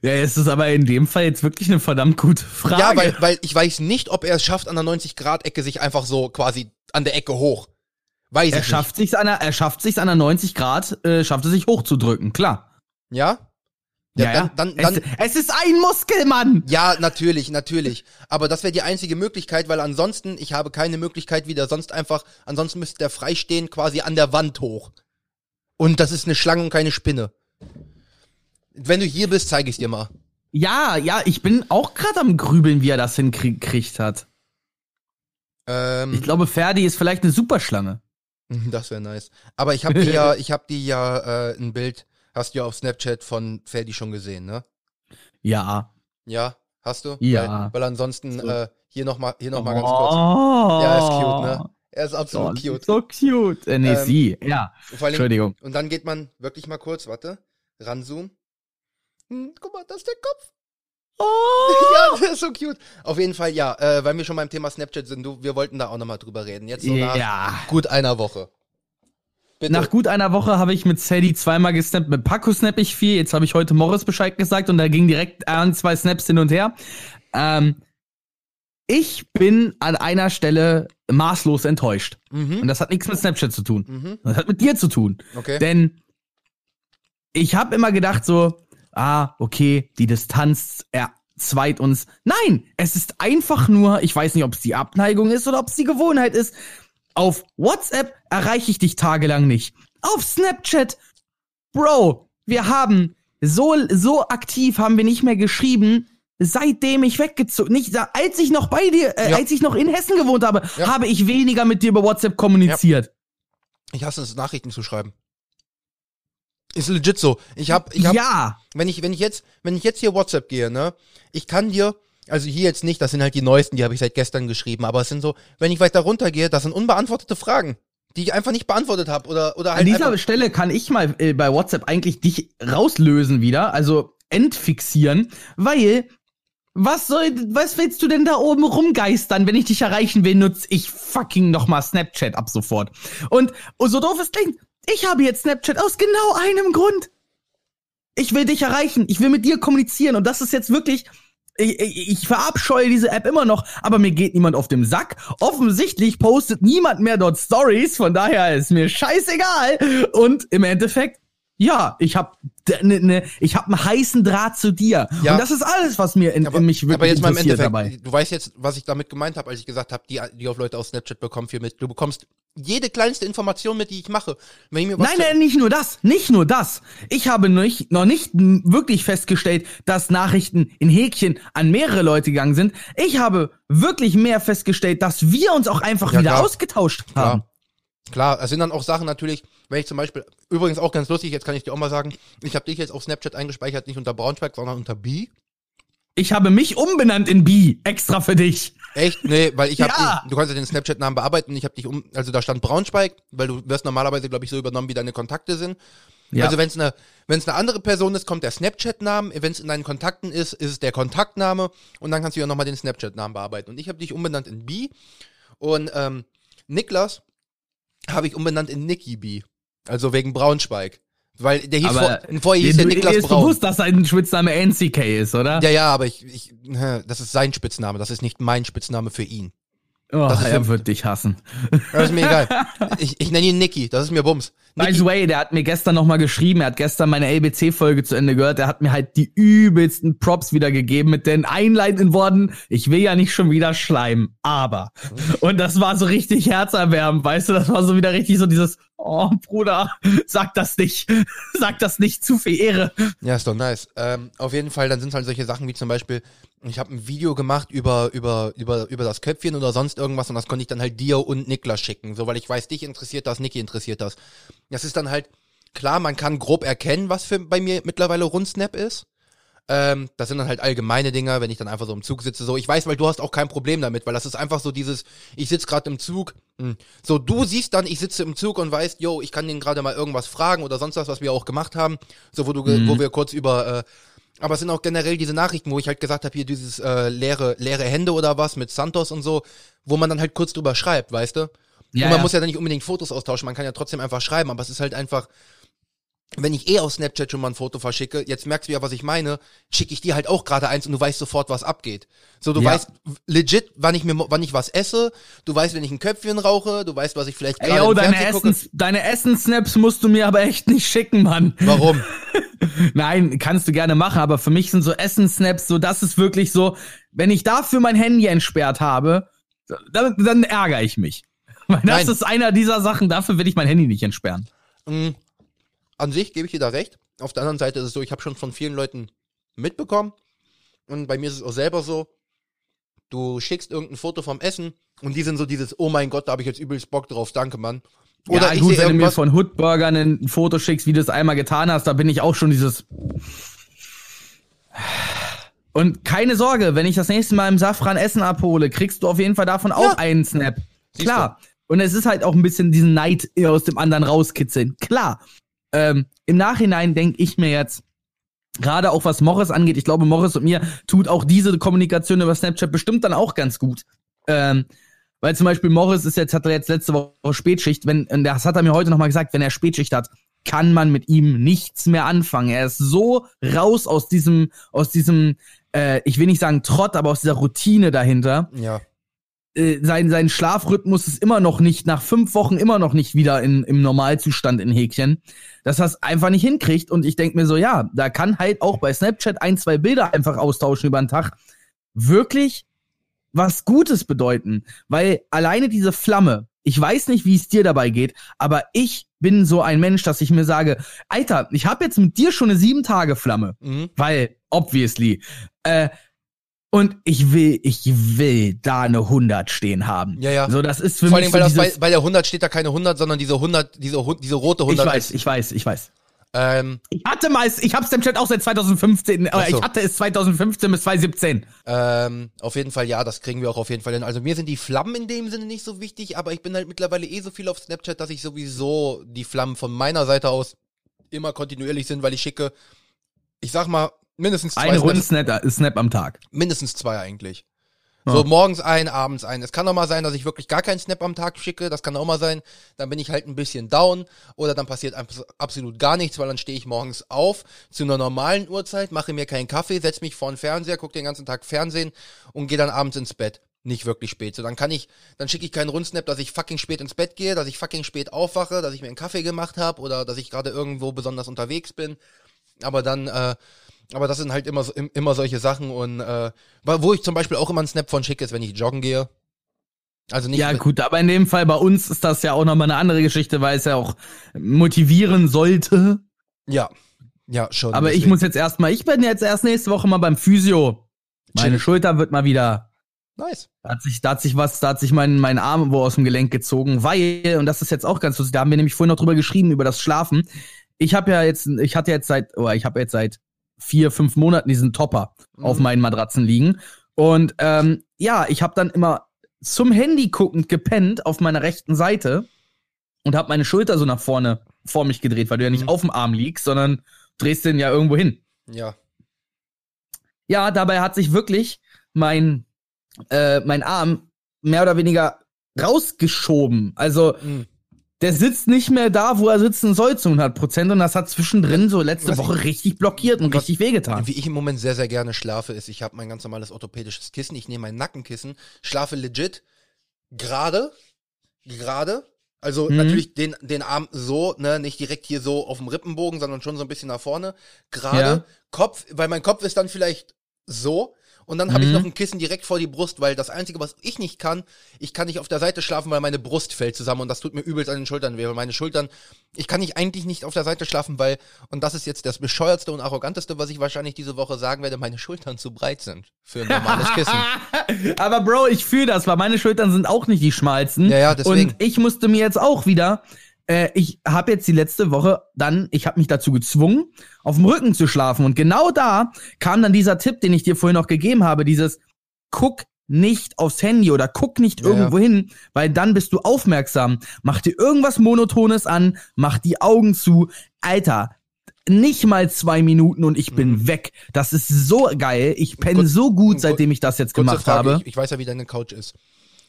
Ja, es ist aber in dem Fall jetzt wirklich eine verdammt gute Frage. Ja, weil weil ich weiß nicht, ob er es schafft an der 90 Grad Ecke sich einfach so quasi an der Ecke hoch. Weiß er ich schafft sich's an der, er schafft sich's an der 90 Grad, äh, schafft es sich hochzudrücken, klar. nicht. Ja? Ja, dann, dann, dann, es, es ist ein Muskelmann. Ja, natürlich, natürlich. Aber das wäre die einzige Möglichkeit, weil ansonsten, ich habe keine Möglichkeit, wie der sonst einfach, ansonsten müsste der freistehen quasi an der Wand hoch. Und das ist eine Schlange und keine Spinne. Wenn du hier bist, zeige ich dir mal. Ja, ja, ich bin auch gerade am grübeln, wie er das hinkriegt hat. Ähm, Ich glaube, Ferdi ist vielleicht eine Superschlange. das wäre nice. Aber ich habe dir ja, ich habe dir ja äh, ein Bild, hast du ja auf Snapchat von Ferdi schon gesehen, ne? Ja. Ja, hast du? Ja. Weil, weil ansonsten So. äh, hier noch mal, hier noch mal ganz kurz. Oh. Ja, ist cute, ne? Er ist absolut So, cute. so cute. Äh, nee, Ähm, sie. Ja. Allem, Entschuldigung. Und dann geht man wirklich mal kurz, warte, ranzoomen. Hm, guck mal, das ist der Kopf. Oh. ja, das ist so cute. Auf jeden Fall, ja, äh, weil wir schon beim Thema Snapchat sind, du, wir wollten da auch nochmal drüber reden. Jetzt so nach Ja. gut einer Woche. Bitte. Nach gut einer Woche habe ich mit Sadie zweimal gesnappt. Mit Paco snap ich viel. Jetzt habe ich heute Morris Bescheid gesagt und da ging direkt ein, zwei Snaps hin und her. Ähm, ich bin an einer Stelle maßlos enttäuscht. Und mhm. das hat nichts mit Snapchat zu tun. Mhm. Das hat mit dir zu tun. Okay. Denn ich habe immer gedacht so, ah, okay, die Distanz erzweit uns. Nein, es ist einfach nur, ich weiß nicht, ob es die Abneigung ist oder ob es die Gewohnheit ist. Auf WhatsApp erreiche ich dich tagelang nicht. Auf Snapchat, Bro, wir haben so, so aktiv haben wir nicht mehr geschrieben, seitdem ich weggezogen, nicht, als ich noch bei dir, äh, Ja. als ich noch in Hessen gewohnt habe, Ja. habe ich weniger mit dir über WhatsApp kommuniziert. Ich hasse es, Nachrichten zu schreiben. Ist legit so. Ich hab, ich hab, ja. wenn ich, wenn ich jetzt, wenn ich jetzt hier WhatsApp gehe, ne, ich kann dir, also hier jetzt nicht, das sind halt die neuesten, die habe ich seit gestern geschrieben, aber es sind so, wenn ich weiter runtergehe, das sind unbeantwortete Fragen, die ich einfach nicht beantwortet habe oder oder An halt dieser einfach, Stelle kann ich mal äh, bei WhatsApp eigentlich dich rauslösen wieder, also entfixieren, weil was soll, was willst du denn da oben rumgeistern? Wenn ich dich erreichen will, nutze ich fucking nochmal Snapchat ab sofort. Und oh, so doof es klingt, ich habe jetzt Snapchat aus genau einem Grund. Ich will dich erreichen, ich will mit dir kommunizieren und das ist jetzt wirklich, ich, ich, verabscheue diese App immer noch, aber mir geht niemand auf dem Sack. Offensichtlich postet niemand mehr dort Stories, von daher ist mir scheißegal. Und im Endeffekt, ja, ich hab ne, ne, ich hab einen heißen Draht zu dir. Ja. Und das ist alles, was mir in, aber, in mich wirklich aber jetzt mal im Endeffekt, dabei. du weißt jetzt, was ich damit gemeint habe, als ich gesagt habe, die, die auf Leute aus Snapchat bekommen viel mit. Du bekommst jede kleinste Information mit, die ich mache. Wenn ich mir was Nein, nein, nicht nur das, nicht nur das. Ich habe nicht, noch nicht wirklich festgestellt, dass Nachrichten in Häkchen an mehrere Leute gegangen sind. Ich habe wirklich mehr festgestellt, dass wir uns auch einfach Ja, wieder klar. ausgetauscht haben. Klar. Klar, es sind dann auch Sachen natürlich, wenn ich zum Beispiel, übrigens auch ganz lustig, jetzt kann ich dir auch mal sagen, ich habe dich jetzt auf Snapchat eingespeichert, nicht unter Braunschweig, sondern unter B. Ich habe mich umbenannt in B, extra für dich. Echt? Nee, weil ich habe Ja. dich, du kannst ja den Snapchat-Namen bearbeiten, ich habe dich um, also da stand Braunschweig, weil du wirst normalerweise, glaube ich, so übernommen, wie deine Kontakte sind. Ja. Also wenn es eine, wenn es eine andere Person ist, kommt der Snapchat-Name, wenn es in deinen Kontakten ist, ist es der Kontaktname und dann kannst du ja nochmal den Snapchat-Namen bearbeiten. Und ich habe dich umbenannt in B und ähm, Niklas habe ich umbenannt in Nicky B. Also wegen Braunschweig. Weil der hieß vor, vorher hieß der du, Niklas ist Braun. bewusst, dass sein Spitzname NCK ist, oder? Ja, ja, aber ich, ich, das ist sein Spitzname, das ist nicht mein Spitzname für ihn. oh, das er wird dich hassen. Das ist mir egal. Ich, ich nenne ihn Nicky, das ist mir Bums. By Nicky, the way, der hat mir gestern noch mal geschrieben, er hat gestern meine LBC-Folge zu Ende gehört, er hat mir halt die übelsten Props wiedergegeben mit den einleitenden Worten, ich will ja nicht schon wieder schleimen, aber. Und das war so richtig herzerwärmend, weißt du, das war so wieder richtig so dieses, oh Bruder, sag das nicht, sag das nicht, zu viel Ehre. Ja, ist doch nice. Ähm, auf jeden Fall, dann sind halt solche Sachen wie zum Beispiel, ich habe ein Video gemacht über, über, über, über das Köpfchen oder sonst irgendwas und das konnte ich dann halt dir und Niklas schicken, so weil ich weiß, dich interessiert das, Niki interessiert das. Das ist dann halt, klar, man kann grob erkennen, was für bei mir mittlerweile Rundsnap ist. Ähm, das sind dann halt allgemeine Dinger, wenn ich dann einfach so im Zug sitze. So, ich weiß, weil du hast auch kein Problem damit, weil das ist einfach so dieses, ich sitze gerade im Zug. Mh. Hm, so, du siehst dann, ich sitze im Zug und weißt, yo, ich kann den gerade mal irgendwas fragen oder sonst was, was wir auch gemacht haben. So, wo du, mhm. wo wir kurz über, äh, aber es sind auch generell diese Nachrichten, wo ich halt gesagt habe, hier dieses äh, leere, leere Hände oder was mit Santos und so, wo man dann halt kurz drüber schreibt, weißt du? Ja, und man ja. muss ja dann nicht unbedingt Fotos austauschen, man kann ja trotzdem einfach schreiben, aber es ist halt einfach, wenn ich eh auf Snapchat schon mal ein Foto verschicke, jetzt merkst du ja, was ich meine, schicke ich dir halt auch gerade eins und du weißt sofort, was abgeht. So, du ja. weißt legit, wann ich mir, wann ich was esse, du weißt, wenn ich ein Köpfchen rauche, du weißt, was ich vielleicht gerade Ey, deine Essens, deine Essensnaps musst du mir aber echt nicht schicken, Mann. Warum? Nein, kannst du gerne machen, aber für mich sind so Essensnaps so, das ist wirklich so, wenn ich dafür mein Handy entsperrt habe, dann, dann ärgere ich mich. Weil das Nein. ist einer dieser Sachen, dafür will ich mein Handy nicht entsperren. Mhm an sich gebe ich dir da recht. Auf der anderen Seite ist es so, ich habe schon von vielen Leuten mitbekommen und bei mir ist es auch selber so, du schickst irgendein Foto vom Essen und die sind so dieses, oh mein Gott, da habe ich jetzt übelst Bock drauf, danke Mann. Oder ja, gut, wenn du mir von Hoodburgern ein Foto schickst, wie du es einmal getan hast, da bin ich auch schon dieses. Und keine Sorge, wenn ich das nächste Mal im Safran Essen abhole, kriegst du auf jeden Fall davon auch ja. einen Snap. Klar. Und es ist halt auch ein bisschen diesen Neid aus dem anderen rauskitzeln. Klar. Ähm, Im Nachhinein denke ich mir jetzt, gerade auch was Morris angeht, ich glaube, Morris und mir tut auch diese Kommunikation über Snapchat bestimmt dann auch ganz gut. Ähm, weil zum Beispiel Morris ist jetzt, hat er jetzt letzte Woche Spätschicht, wenn, das hat er mir heute nochmal gesagt, wenn er Spätschicht hat, kann man mit ihm nichts mehr anfangen. Er ist so raus aus diesem, aus diesem, äh, ich will nicht sagen Trott, aber aus dieser Routine dahinter. Ja. Äh, sein, sein Schlafrhythmus ist immer noch nicht, nach fünf Wochen immer noch nicht wieder in, im Normalzustand in Häkchen, dass er es einfach nicht hinkriegt. Und ich denke mir so, ja, da kann halt auch bei Snapchat ein, zwei Bilder einfach austauschen über den Tag wirklich was Gutes bedeuten. Weil alleine diese Flamme, ich weiß nicht, wie es dir dabei geht, aber ich bin so ein Mensch, dass ich mir sage, Alter, ich habe jetzt mit dir schon eine sieben Tage Flamme, mhm. weil obviously. Äh, und ich will, ich will da eine 100 stehen haben. Ja, ja. So, das ist für Vor mich allem, weil, so das, bei, bei der 100 steht da keine 100, sondern diese 100, diese, diese rote 100. Ich weiß, ich weiß, ich weiß. Ähm, ich hatte mal, ich hab's dem Chat auch seit 2015, aber so. ich hatte es 2015 bis 2017. Ähm, auf jeden Fall, ja, das kriegen wir auch auf jeden Fall hin. Also mir sind die Flammen in dem Sinne nicht so wichtig, aber ich bin halt mittlerweile eh so viel auf Snapchat, dass ich sowieso die Flammen von meiner Seite aus immer kontinuierlich sind, weil ich schicke, ich sag mal, Mindestens zwei. Eine Runde Snap, Snap am Tag. Mindestens zwei eigentlich. Ja. So morgens ein, abends ein. Es kann auch mal sein, dass ich wirklich gar keinen Snap am Tag schicke. Das kann auch mal sein. Dann bin ich halt ein bisschen down oder dann passiert absolut gar nichts, weil dann stehe ich morgens auf zu einer normalen Uhrzeit, mache mir keinen Kaffee, setze mich vor den Fernseher, gucke den ganzen Tag Fernsehen und gehe dann abends ins Bett. Nicht wirklich spät. So, dann kann ich, dann schicke ich keinen Rundsnap, dass ich fucking spät ins Bett gehe, dass ich fucking spät aufwache, dass ich mir einen Kaffee gemacht habe oder dass ich gerade irgendwo besonders unterwegs bin. Aber dann äh, aber das sind halt immer, immer solche Sachen und äh, wo ich zum Beispiel auch immer einen Snap von schicke, ist, wenn ich joggen gehe. Also nicht ja, gut, aber in dem Fall bei uns ist das ja auch nochmal eine andere Geschichte, weil es ja auch motivieren sollte. Ja, ja, schon. Aber deswegen. ich muss jetzt erstmal, ich bin jetzt erst nächste Woche mal beim Physio. Meine Chill. Schulter wird mal wieder. Nice. Da hat sich, da hat sich was, da hat sich mein, mein Arm wo aus dem Gelenk gezogen, weil, und das ist jetzt auch ganz lustig, da haben wir nämlich vorhin noch drüber geschrieben, über das Schlafen. Ich habe ja jetzt, ich hatte jetzt seit, oh, ich habe jetzt seit vier, fünf Monaten diesen Topper mhm. auf meinen Matratzen liegen. Und ähm, ja, ich habe dann immer zum Handy guckend gepennt auf meiner rechten Seite und habe meine Schulter so nach vorne vor mich gedreht, weil du ja nicht mhm. auf dem Arm liegst, sondern drehst den ja irgendwo hin. Ja. Ja, dabei hat sich wirklich mein, äh, mein Arm mehr oder weniger rausgeschoben. Also mhm der sitzt nicht mehr da, wo er sitzen soll zu 100 Prozent und das hat zwischendrin so letzte was Woche richtig blockiert und was, richtig wehgetan. Wie ich im Moment sehr, sehr gerne schlafe, ist, ich habe mein ganz normales orthopädisches Kissen, ich nehme mein Nackenkissen, schlafe legit gerade, gerade, also mhm. natürlich den, den Arm so, ne, nicht direkt hier so auf dem Rippenbogen, sondern schon so ein bisschen nach vorne, gerade, ja. Kopf, weil mein Kopf ist dann vielleicht so, und dann habe ich mhm. noch ein Kissen direkt vor die Brust, weil das Einzige, was ich nicht kann, ich kann nicht auf der Seite schlafen, weil meine Brust fällt zusammen und das tut mir übelst an den Schultern weh. Weil meine Schultern, ich kann nicht eigentlich nicht auf der Seite schlafen, weil, und das ist jetzt das bescheuertste und arroganteste, was ich wahrscheinlich diese Woche sagen werde, meine Schultern zu breit sind für ein normales Kissen. Aber Bro, ich fühle das, weil meine Schultern sind auch nicht die schmalsten. Ja, ja, deswegen. Und ich musste mir jetzt auch wieder äh, ich habe jetzt die letzte Woche dann, ich habe mich dazu gezwungen, auf dem Rücken zu schlafen. Und genau da kam dann dieser Tipp, den ich dir vorhin noch gegeben habe, dieses guck nicht aufs Handy oder guck nicht Ja. irgendwo hin, weil dann bist du aufmerksam. Mach dir irgendwas Monotones an, mach die Augen zu. Alter, nicht mal zwei Minuten und ich bin Mhm. weg. Das ist so geil. Ich penne so gut, seitdem ich das jetzt gemacht Frage, habe. Ich, ich weiß ja, wie deine Couch ist.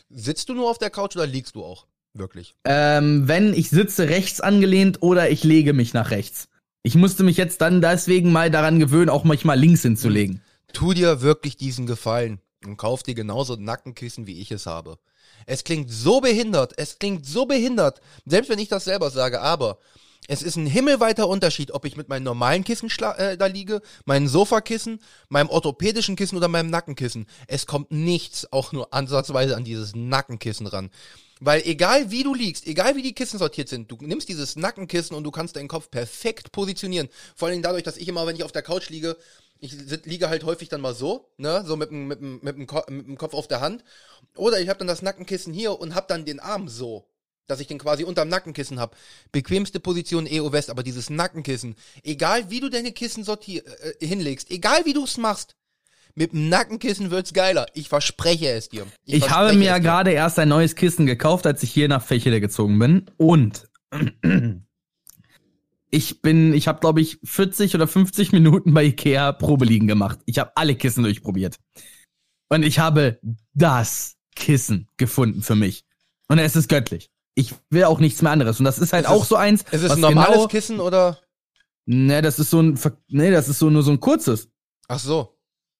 Sitzt du nur auf der Couch oder liegst du auch? Wirklich? Ähm, wenn ich sitze rechts angelehnt oder ich lege mich nach rechts. Ich musste mich jetzt dann deswegen mal daran gewöhnen, auch manchmal links hinzulegen. Tu dir wirklich diesen Gefallen und kauf dir genauso Nackenkissen, wie ich es habe. Es klingt so behindert, es klingt so behindert, selbst wenn ich das selber sage, aber es ist ein himmelweiter Unterschied, ob ich mit meinem normalen Kissen äh, da liege, meinem Sofakissen, meinem orthopädischen Kissen oder meinem Nackenkissen. Es kommt nichts auch nur ansatzweise an dieses Nackenkissen ran. Weil egal wie du liegst, egal wie die Kissen sortiert sind, du nimmst dieses Nackenkissen und du kannst deinen Kopf perfekt positionieren. Vor allem dadurch, dass ich immer, wenn ich auf der Couch liege, ich liege halt häufig dann mal so, ne, so mit dem, mit dem, mit dem, mit dem Kopf auf der Hand. Oder ich habe dann das Nackenkissen hier und habe dann den Arm so, dass ich den quasi unterm Nackenkissen habe. Bequemste Position EO West, aber dieses Nackenkissen, egal wie du deine Kissen sortier äh, hinlegst, egal wie du es machst, mit dem Nackenkissen wird's geiler. Ich verspreche es dir. Ich, habe verspreche mir ja gerade erst ein neues Kissen gekauft, als ich hier nach Fächele gezogen bin. Und ich bin, ich habe glaube ich 40 oder 50 Minuten bei Ikea Probeliegen gemacht. Ich habe alle Kissen durchprobiert. Und ich habe das Kissen gefunden für mich. Und es ist göttlich. Ich will auch nichts mehr anderes. Und das ist halt Ist auch es- so eins. Ist es ein normales genau, Kissen oder? Ne, das ist so ein, ne, das ist so nur so ein kurzes. Ach so.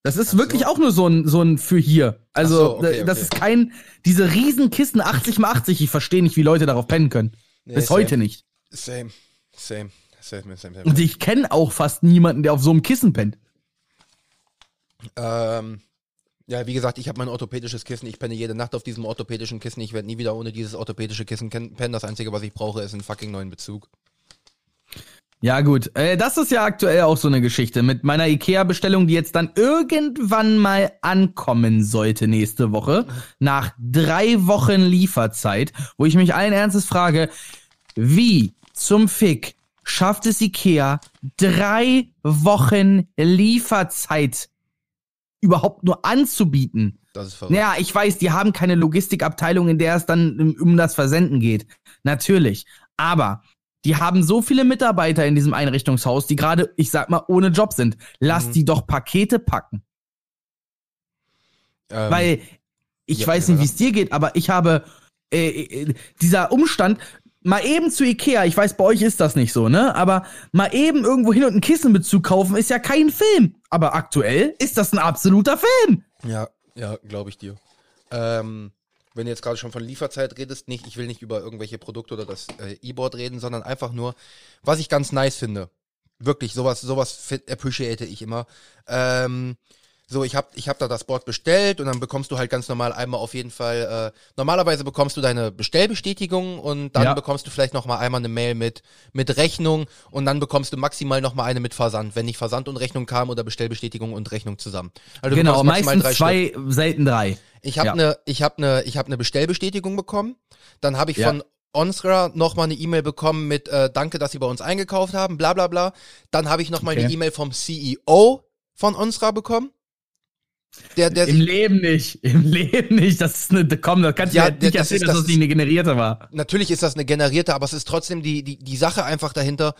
Das ist Ach wirklich so. auch nur so ein, so ein für hier. Also, so, okay, das okay. ist kein, diese riesen Kisten 80 mal 80. Ich verstehe nicht, wie Leute darauf pennen können. Nee, Bis same. heute nicht. Same. Same. Same, same, same. Und ich kenne auch fast niemanden, der auf so einem Kissen pennt. Ähm, ja, wie gesagt, ich habe mein orthopädisches Kissen. Ich penne jede Nacht auf diesem orthopädischen Kissen. Ich werde nie wieder ohne dieses orthopädische Kissen pennen. Das Einzige, was ich brauche, ist einen fucking neuen Bezug. Ja, gut. Äh, das ist ja aktuell auch so eine Geschichte mit meiner IKEA-Bestellung, die jetzt dann irgendwann mal ankommen sollte nächste Woche. Nach drei Wochen Lieferzeit, wo ich mich allen Ernstes frage, wie zum Fick schafft es IKEA drei Wochen Lieferzeit überhaupt nur anzubieten? Das ist verrückt. Naja, ich weiß, die haben keine Logistikabteilung, in der es dann um das Versenden geht. Natürlich. Aber die haben so viele Mitarbeiter in diesem Einrichtungshaus, die gerade, ich sag mal, ohne Job sind. Lass Mhm. die doch Pakete packen. Ähm, Weil ich ja, weiß ja. nicht, wie es dir geht, aber ich habe äh, äh, dieser Umstand, mal eben zu Ikea, ich weiß, bei euch ist das nicht so, ne? Aber mal eben irgendwo hin und einen Kissenbezug kaufen, ist ja kein Film. Aber aktuell ist das ein absoluter Film. Ja, ja, glaube ich dir. Ähm, wenn du jetzt gerade schon von Lieferzeit redest, nicht, ich will nicht über irgendwelche Produkte oder das äh, E-Board reden, sondern einfach nur, was ich ganz nice finde. Wirklich, sowas, sowas appreciate ich immer. Ähm, so, ich hab, ich hab da das Board bestellt und dann bekommst du halt ganz normal einmal auf jeden Fall, äh, normalerweise bekommst du deine Bestellbestätigung und dann Ja. bekommst du vielleicht noch mal einmal eine Mail mit, mit Rechnung und dann bekommst du maximal noch mal eine mit Versand, wenn nicht Versand und Rechnung kam oder Bestellbestätigung und Rechnung zusammen. Also genau, meistens drei Stück. zwei, selten drei. Ich habe Ja. eine, ich habe eine, ich habe eine Bestellbestätigung bekommen. Dann habe ich Ja. von Onsra noch mal eine E-Mail bekommen mit äh, Danke, dass Sie bei uns eingekauft haben, bla bla bla. Dann habe ich noch mal Okay. eine E-Mail vom CEO von Onsra bekommen. Der, der Im Leben nicht. Im Leben nicht. Das ist eine, komm, das kannst du Ja, nicht das erzählen, ist- dass das das nicht eine generierte war. natürlich ist das eine generierte, aber es ist trotzdem die, die, die Sache einfach dahinter,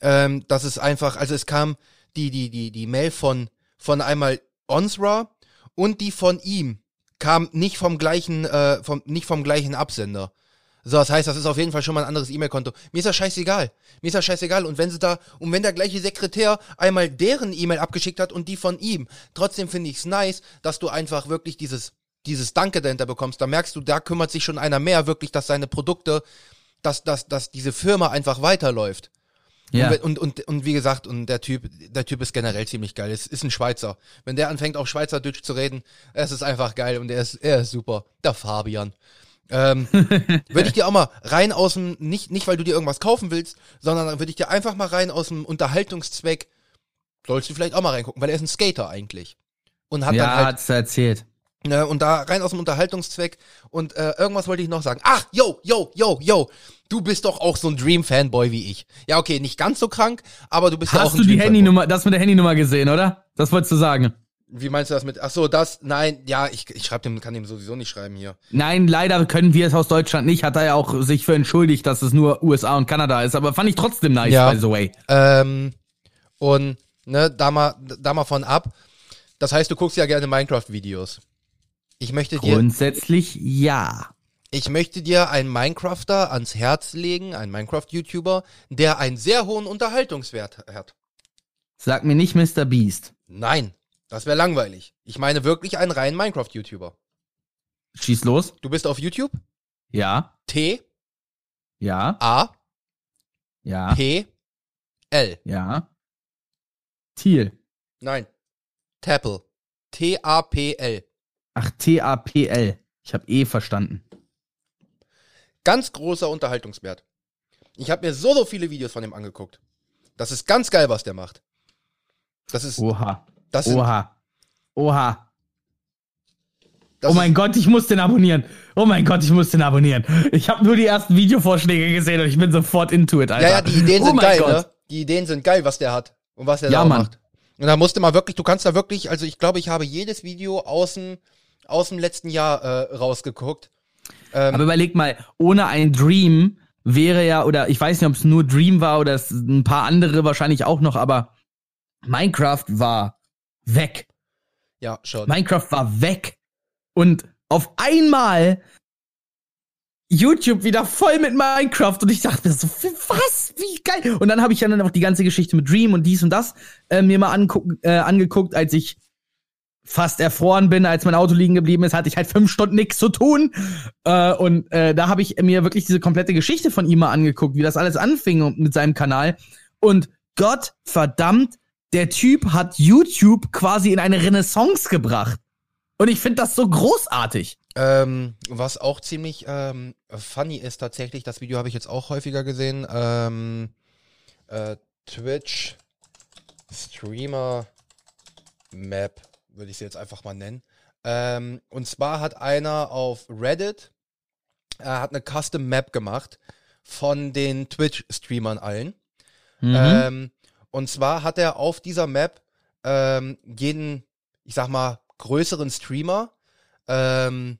ähm, dass es einfach, also es kam die, die, die, die Mail von, von einmal Onsra und die von ihm kam nicht vom gleichen, äh, vom, nicht vom gleichen Absender. So, das heißt, das ist auf jeden Fall schon mal ein anderes E-Mail-Konto. Mir ist das scheißegal. Mir ist das scheißegal. Und wenn sie da, und wenn der gleiche Sekretär einmal deren E-Mail abgeschickt hat und die von ihm, trotzdem finde ich es nice, dass du einfach wirklich dieses, dieses Danke dahinter bekommst. Da merkst du, da kümmert sich schon einer mehr wirklich, dass seine Produkte, dass, dass, dass diese Firma einfach weiterläuft. Ja. Und, und, und, und wie gesagt, und der Typ, der Typ ist generell ziemlich geil. Es ist ein Schweizer. Wenn der anfängt, auf Schweizerdeutsch zu reden, es ist einfach geil und er ist, er ist super. Der Fabian. Ähm, würde ich dir auch mal rein aus dem, nicht, nicht weil du dir irgendwas kaufen willst, sondern dann würde ich dir einfach mal rein aus dem Unterhaltungszweck, sollst du vielleicht auch mal reingucken, weil er ist ein Skater eigentlich. Und hat ja, dann halt, hat's erzählt. Ne, und da rein aus dem Unterhaltungszweck. Und äh, irgendwas wollte ich noch sagen. Ach, yo, yo, yo, yo. Du bist doch auch so ein Dream-Fanboy wie ich. Ja, okay, nicht ganz so krank, aber du bist ja auch Hast ein du die. Handynummer, das mit der Handynummer gesehen, oder? Das wolltest du sagen. Wie meinst du das mit? Ach so, das? Nein, ja, ich, ich schreib dem, kann dem sowieso nicht schreiben hier. Nein, leider können wir es aus Deutschland nicht. Hat er ja auch sich für entschuldigt, dass es nur USA und Kanada ist. Aber fand ich trotzdem nice, Ja. by the way. Ähm, und ne, da mal, da mal von ab. Das heißt, du guckst ja gerne Minecraft-Videos. Ich möchte dir, Grundsätzlich ja. ich möchte dir einen Minecrafter ans Herz legen, einen Minecraft-YouTuber, der einen sehr hohen Unterhaltungswert hat. Sag mir nicht Mr. Beast. Nein, das wäre langweilig. Ich meine wirklich einen reinen Minecraft-YouTuber. Schieß los. Du bist auf YouTube? Ja, T, ja, A, ja, P, L. ja. Thiel. Nein. Tappel. T-A-P-L. Ach, T-A-P-L. Ich habe E verstanden. Ganz großer Unterhaltungswert. Ich habe mir so, so viele Videos von ihm angeguckt. Das ist ganz geil, was der macht. Das ist, Oha. Das Oha. Oha. das oh mein Gott, ich muss den abonnieren. Oh mein Gott, ich muss den abonnieren. Ich habe nur die ersten Videovorschläge gesehen und ich bin sofort into it, Alter. ja, ja, die Ideen oh sind geil, Gott. ne? Die Ideen sind geil, was der hat und was der Ja, da Mann. macht. Und da musste mal wirklich, du kannst da wirklich, also ich glaube, ich habe jedes Video aus dem, aus dem letzten Jahr äh, rausgeguckt. Ähm, Aber überleg mal, ohne ein Dream wäre ja, oder ich weiß nicht, ob es nur Dream war oder es ein paar andere wahrscheinlich auch noch, aber Minecraft war weg. ja, schon. Minecraft war weg. Und auf einmal YouTube wieder voll mit Minecraft und ich dachte mir so, was? Wie geil. Und dann habe ich ja dann noch die ganze Geschichte mit Dream und dies und das äh, mir mal anguck, äh, angeguckt, als ich fast erfroren bin, als mein Auto liegen geblieben ist, hatte ich halt fünf Stunden nichts zu tun. Äh, und äh, da habe ich mir wirklich diese komplette Geschichte von ihm mal angeguckt, wie das alles anfing mit seinem Kanal. Und Gott verdammt, der Typ hat YouTube quasi in eine Renaissance gebracht. Und ich finde das so großartig. Ähm, was auch ziemlich ähm, funny ist tatsächlich, das Video habe ich jetzt auch häufiger gesehen. Ähm, äh, Twitch Streamer Map würde ich sie jetzt einfach mal nennen. Ähm, und zwar hat einer auf Reddit er hat eine Custom Map gemacht von den Twitch-Streamern allen. Mhm. Und zwar hat er auf dieser Map ähm, jeden, ich sag mal, größeren Streamer ähm,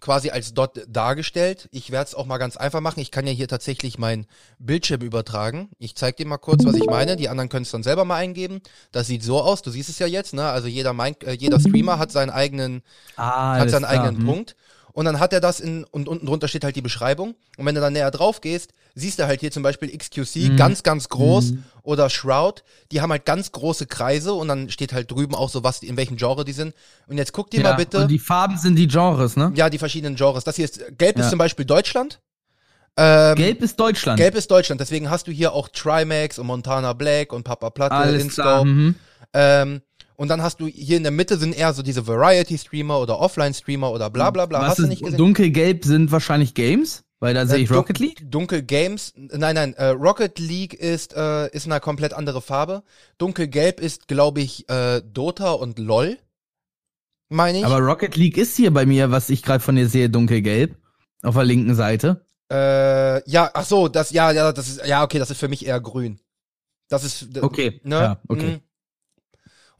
quasi als dort dargestellt. Ich werde es auch mal ganz einfach machen. Ich kann ja hier tatsächlich meinen Bildschirm übertragen. Ich zeige dir mal kurz, was ich meine. Die anderen können es dann selber mal eingeben. Das sieht so aus. Du siehst es ja jetzt. Ne? Also jeder, mein, äh, jeder Streamer hat seinen eigenen ah, hat seinen klar. eigenen Hm. Punkt. Und dann hat er das in, und unten drunter steht halt die Beschreibung. Und wenn du dann näher drauf gehst, siehst du halt hier zum Beispiel XQC, Mhm. ganz, ganz groß, Mhm. oder Shroud, die haben halt ganz große Kreise und dann steht halt drüben auch so, was, in welchem Genre die sind. Und jetzt guck dir Ja, mal bitte, Und die Farben sind die Genres, ne? ja, die verschiedenen Genres. Das hier ist, gelb ist Ja. zum Beispiel Deutschland. Ähm, Gelb ist Deutschland. Gelb ist Deutschland, deswegen hast du hier auch Trimax und Montana Black und Papa Platte, Alles klar. InScope. Mhm. Ähm, und dann hast du hier in der Mitte sind eher so diese Variety-Streamer oder Offline-Streamer oder bla bla bla. Was hast du ist nicht gesehen? dunkelgelb sind wahrscheinlich Games, weil da sehe ich Äh, Rocket League. Dunkel Games, nein, nein, äh, Rocket League ist, äh, ist eine komplett andere Farbe. Dunkelgelb ist, glaube ich, äh, Dota und LOL. Meine ich. Aber Rocket League ist hier bei mir, was ich gerade von dir sehe, dunkelgelb. Auf der linken Seite. äh, ja, ach so, das, ja, ja, das ist, ja, okay, das ist für mich eher grün. Das ist, Okay. ne? Ja, okay.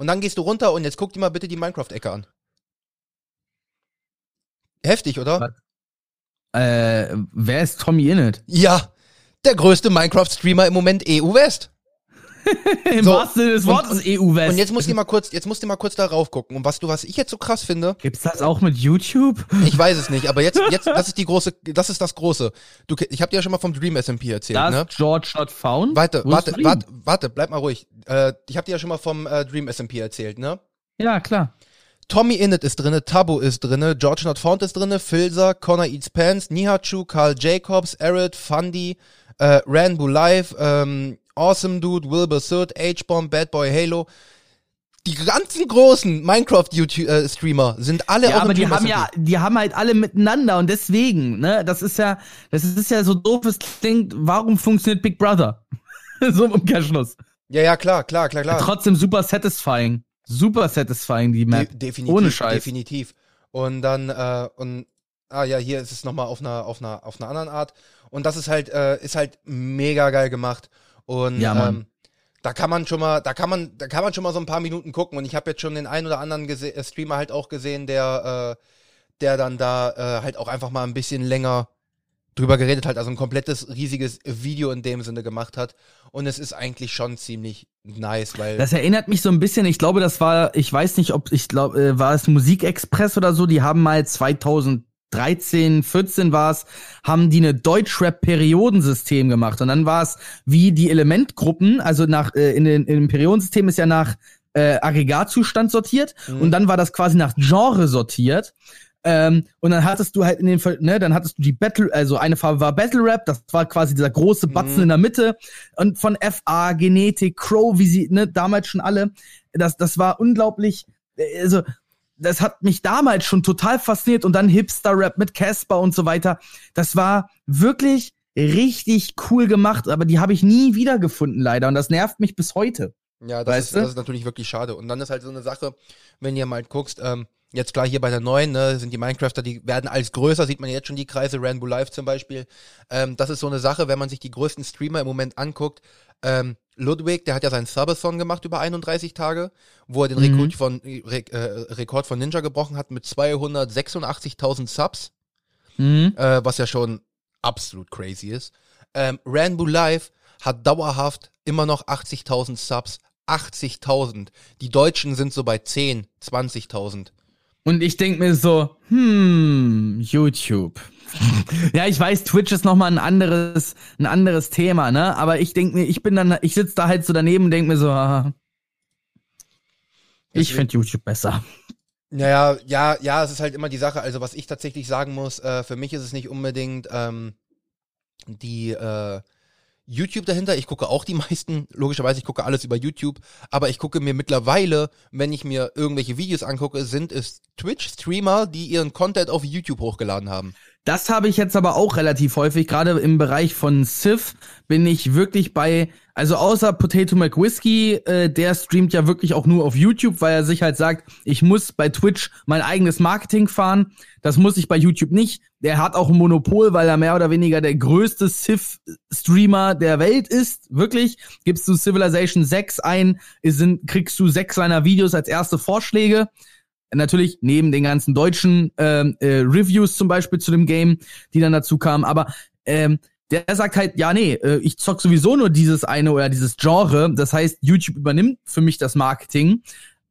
Und dann gehst du runter und jetzt guck dir mal bitte die Minecraft-Ecke an. Heftig, oder? Äh, wer ist Tommy Innit? Ja, der größte Minecraft-Streamer im Moment EU West. Im So, wahrsten Sinne des und- Wortes EU-West. Und jetzt musst du mal kurz, jetzt musst du mal kurz darauf gucken. Und was du, was ich jetzt so krass finde, Gibt's das auch mit YouTube? ich weiß es nicht, aber jetzt, jetzt, das ist die große, das ist das Große. Du, ich habe dir ja schon mal vom Dream SMP erzählt, Da ne? George not found. Warte, warte, Dream? warte, warte, bleib mal ruhig. Äh, ich habe dir ja schon mal vom äh, Dream SMP erzählt, ne? Ja, klar. Tommy Innit ist drinne, Tabu ist drinne, George Not Found ist drinne, Filzer, Connor Eats Pants, Nihachu, Carl Jacobs, Arid, Fundy, äh, Ranboo Live, ähm, Awesome Dude, Wilbur Surt, H-Bomb, Bad Boy Halo. Die ganzen großen Minecraft-Streamer sind alle Ja, auch aber die haben ja, die haben halt alle miteinander und deswegen, ne, das ist ja, das ist ja so doof, es klingt, warum funktioniert Big Brother? so im Umkehrschluss. Ja, ja, klar, klar, klar, klar. Trotzdem super satisfying. Super satisfying, die Map. De definitiv, Ohne Scheiß. definitiv. Und dann, äh, und, ah ja, hier ist es nochmal auf einer, auf einer, auf einer anderen Art. Und das ist halt, äh, ist halt mega geil gemacht. Und Ja, ähm, da kann man schon mal, da kann man, da kann man schon mal so ein paar Minuten gucken. Und ich habe jetzt schon den einen oder anderen gese- äh, Streamer halt auch gesehen, der, äh, der dann da äh, halt auch einfach mal ein bisschen länger drüber geredet hat, also ein komplettes riesiges Video in dem Sinne gemacht hat. Und es ist eigentlich schon ziemlich nice, weil Das erinnert mich so ein bisschen, ich glaube, das war, ich weiß nicht, ob, ich glaube, äh, war es Musikexpress oder so, die haben mal 2013, 14 war es, haben die eine Deutschrap-Periodensystem gemacht. Und dann war es wie die Elementgruppen, also nach, äh, in, den, in dem Periodensystem ist ja nach äh, Aggregatzustand sortiert Mhm. und dann war das quasi nach Genre sortiert. Ähm, und dann hattest du halt in den, ne, dann hattest du die Battle, also eine Farbe war Battle Rap, das war quasi dieser große Batzen Mhm. in der Mitte und von FA, Genetik, Crow, wie sie, ne, damals schon alle, das, das war unglaublich, äh, also, das hat mich damals schon total fasziniert und dann Hipster-Rap mit Casper und so weiter. Das war wirklich richtig cool gemacht, aber die habe ich nie wiedergefunden leider und das nervt mich bis heute. Ja, das, ist, das ist natürlich wirklich schade. Und dann ist halt so eine Sache, wenn ihr mal guckst, ähm, jetzt klar hier bei der neuen, ne, sind die Minecrafter, die werden als größer, sieht man jetzt schon die Kreise, Rainbow Live zum Beispiel. Ähm, das ist so eine Sache, wenn man sich die größten Streamer im Moment anguckt. Ähm, Ludwig, der hat ja seinen Subathon gemacht über 31 Tage, wo er den Mhm. Rekord, von, Re äh, Rekord von Ninja gebrochen hat mit 286.000 Subs. Mhm. äh, was ja schon absolut crazy ist. Ähm, Rainbow Live hat dauerhaft immer noch 80.000 Subs. 80.000. Die Deutschen sind so bei 10, 20.000. Und ich denk mir so, hm, YouTube. ja, ich weiß, Twitch ist nochmal ein anderes, ein anderes Thema, ne? Aber ich denk mir, ich bin dann, ich sitz da halt so daneben und denk mir so, ah, ich Deswegen- find YouTube besser. Naja, ja, ja, es ist halt immer die Sache. Also was ich tatsächlich sagen muss, äh, für mich ist es nicht unbedingt ähm, die äh, YouTube dahinter. Ich gucke auch die meisten, logischerweise, ich gucke alles über YouTube, aber ich gucke mir mittlerweile, wenn ich mir irgendwelche Videos angucke, sind es Twitch-Streamer, die ihren Content auf YouTube hochgeladen haben. Das habe ich jetzt aber auch relativ häufig, gerade im Bereich von Civ bin ich wirklich bei, also außer Potato McWhiskey, äh, der streamt ja wirklich auch nur auf YouTube, weil er sich halt sagt, ich muss bei Twitch mein eigenes Marketing fahren. Das muss ich bei YouTube nicht. Der hat auch ein Monopol, weil er mehr oder weniger der größte Civ-Streamer der Welt ist. Wirklich. Gibst du Civilization 6 ein, sind, kriegst du sechs seiner Videos als erste Vorschläge natürlich neben den ganzen deutschen ähm, äh, Reviews zum Beispiel zu dem Game, die dann dazu kamen, aber ähm, der sagt halt, ja, nee, äh, ich zock sowieso nur dieses eine oder dieses Genre. Das heißt, YouTube übernimmt für mich das Marketing.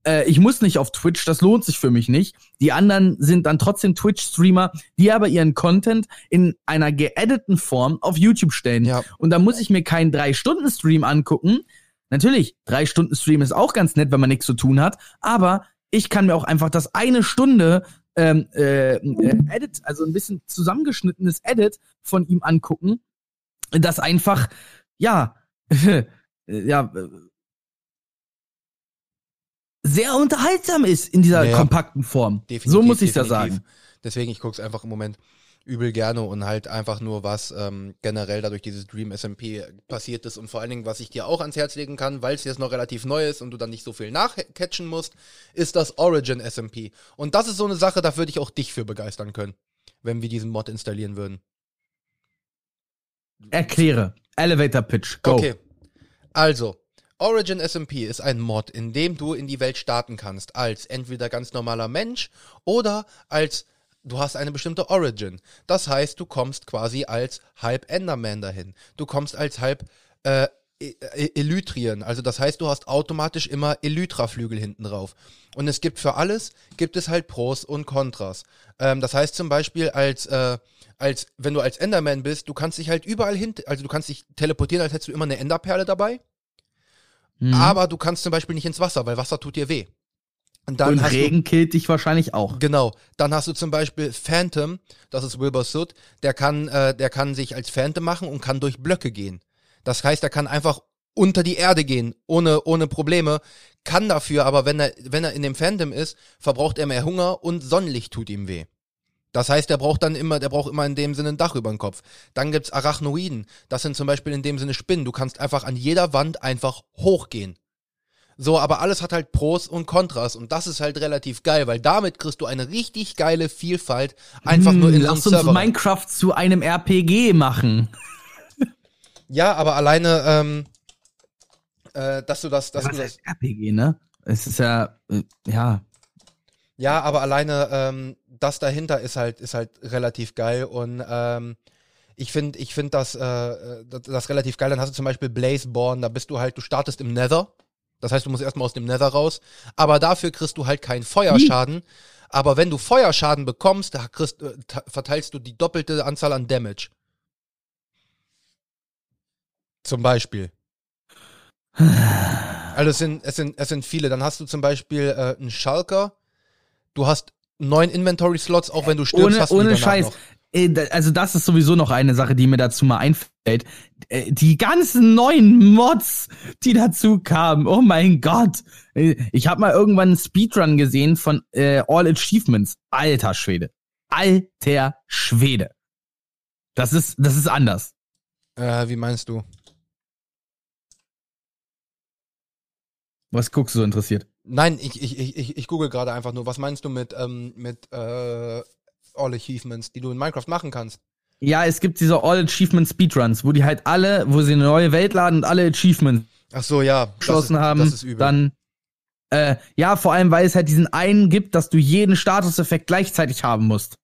Äh, ich muss nicht auf Twitch, das lohnt sich für mich nicht. Die anderen sind dann trotzdem Twitch-Streamer, die aber ihren Content in einer geediteten Form auf YouTube stellen. Ja. Und da muss ich mir keinen Drei-Stunden-Stream angucken. Natürlich, drei Stunden Stream ist auch ganz nett, wenn man nichts zu tun hat, aber ich kann mir auch einfach das eine Stunde ähm, äh, äh, Edit, also ein bisschen zusammengeschnittenes Edit von ihm angucken, das einfach, ja, ja, sehr unterhaltsam ist in dieser Ja, kompakten Form. Definitiv, so muss ich ja definitiv. sagen. Deswegen, ich gucke es einfach im Moment übel gerne und halt einfach nur, was ähm, generell dadurch dieses Dream SMP passiert ist und vor allen Dingen, was ich dir auch ans Herz legen kann, weil es jetzt noch relativ neu ist und du dann nicht so viel nachcatchen musst, ist das Origin SMP. Und das ist so eine Sache, da würde ich auch dich für begeistern können, wenn wir diesen Mod installieren würden. Erkläre. Elevator Pitch. Go. Okay. Also, Origin SMP ist ein Mod, in dem du in die Welt starten kannst, als entweder ganz normaler Mensch oder als du hast eine bestimmte Origin. Das heißt, du kommst quasi als halb Enderman dahin. Du kommst als halb äh, E- E- Elytrien. Also das heißt, du hast automatisch immer Elytra-Flügel hinten drauf. Und es gibt für alles, gibt es halt Pros und Kontras. Ähm, das heißt zum Beispiel, als, äh, als, wenn du als Enderman bist, du kannst dich halt überall hin, also du kannst dich teleportieren, als hättest du immer eine Enderperle dabei. Mhm. Aber du kannst zum Beispiel nicht ins Wasser, weil Wasser tut dir weh. Und dann Und Regen killt dich wahrscheinlich auch. du, genau, dann hast du zum Beispiel Phantom, das ist Wilbur Soot, der kann, äh, der kann sich als Phantom machen und kann durch Blöcke gehen. Das heißt, er kann einfach unter die Erde gehen, ohne, ohne Probleme, kann dafür, aber wenn er, wenn er in dem Phantom ist, verbraucht er mehr Hunger und Sonnenlicht tut ihm weh. Das heißt, der braucht dann immer, der braucht immer in dem Sinne ein Dach über den Kopf. Dann gibt's Arachnoiden. Das sind zum Beispiel in dem Sinne Spinnen. Du kannst einfach an jeder Wand einfach hochgehen. So, aber alles hat halt Pros und Kontras und das ist halt relativ geil, weil damit kriegst du eine richtig geile Vielfalt einfach nur Hm, in Lass so einem uns Server. Minecraft zu einem RPG machen. Ja, aber alleine, ähm, äh, dass du das, dass Was du das, RPG, ne? Es ist ja, äh, ja. ja, aber alleine, ähm, das dahinter ist halt, ist halt relativ geil und ähm, ich finde, ich finde das, äh, das, das relativ geil. Dann hast du zum Beispiel Blazeborn, da bist du halt, du startest im Nether. Das heißt, du musst erstmal aus dem Nether raus. Aber dafür kriegst du halt keinen Feuerschaden. Aber wenn du Feuerschaden bekommst, da kriegst, äh, verteilst du die doppelte Anzahl an Damage. Zum Beispiel. Also es sind, es sind, es sind viele. Dann hast du zum Beispiel äh, einen Schalker. Du hast neun Inventory-Slots, auch wenn du stirbst, Ohne, hast du ohne Scheiß. noch. Äh, Also das ist sowieso noch eine Sache, die mir dazu mal einfällt. Äh, Die ganzen neuen Mods, die dazu kamen. Oh mein Gott. Äh, Ich habe mal irgendwann einen Speedrun gesehen von äh, All Achievements. Alter Schwede. Alter Schwede. Das ist, das ist anders. Äh, wie meinst du? Was guckst du so interessiert? Nein, ich, ich, ich, ich, ich google gerade einfach nur. Was meinst du mit, ähm, mit äh, All Achievements, die du in Minecraft machen kannst? Ja, es gibt diese All Achievement Speedruns, wo die halt alle, wo sie eine neue Welt laden und alle Achievements Ach so, ja. geschlossen haben, Das ist übel. dann äh, ja, vor allem, weil es halt diesen einen gibt, dass du jeden Statuseffekt gleichzeitig haben musst.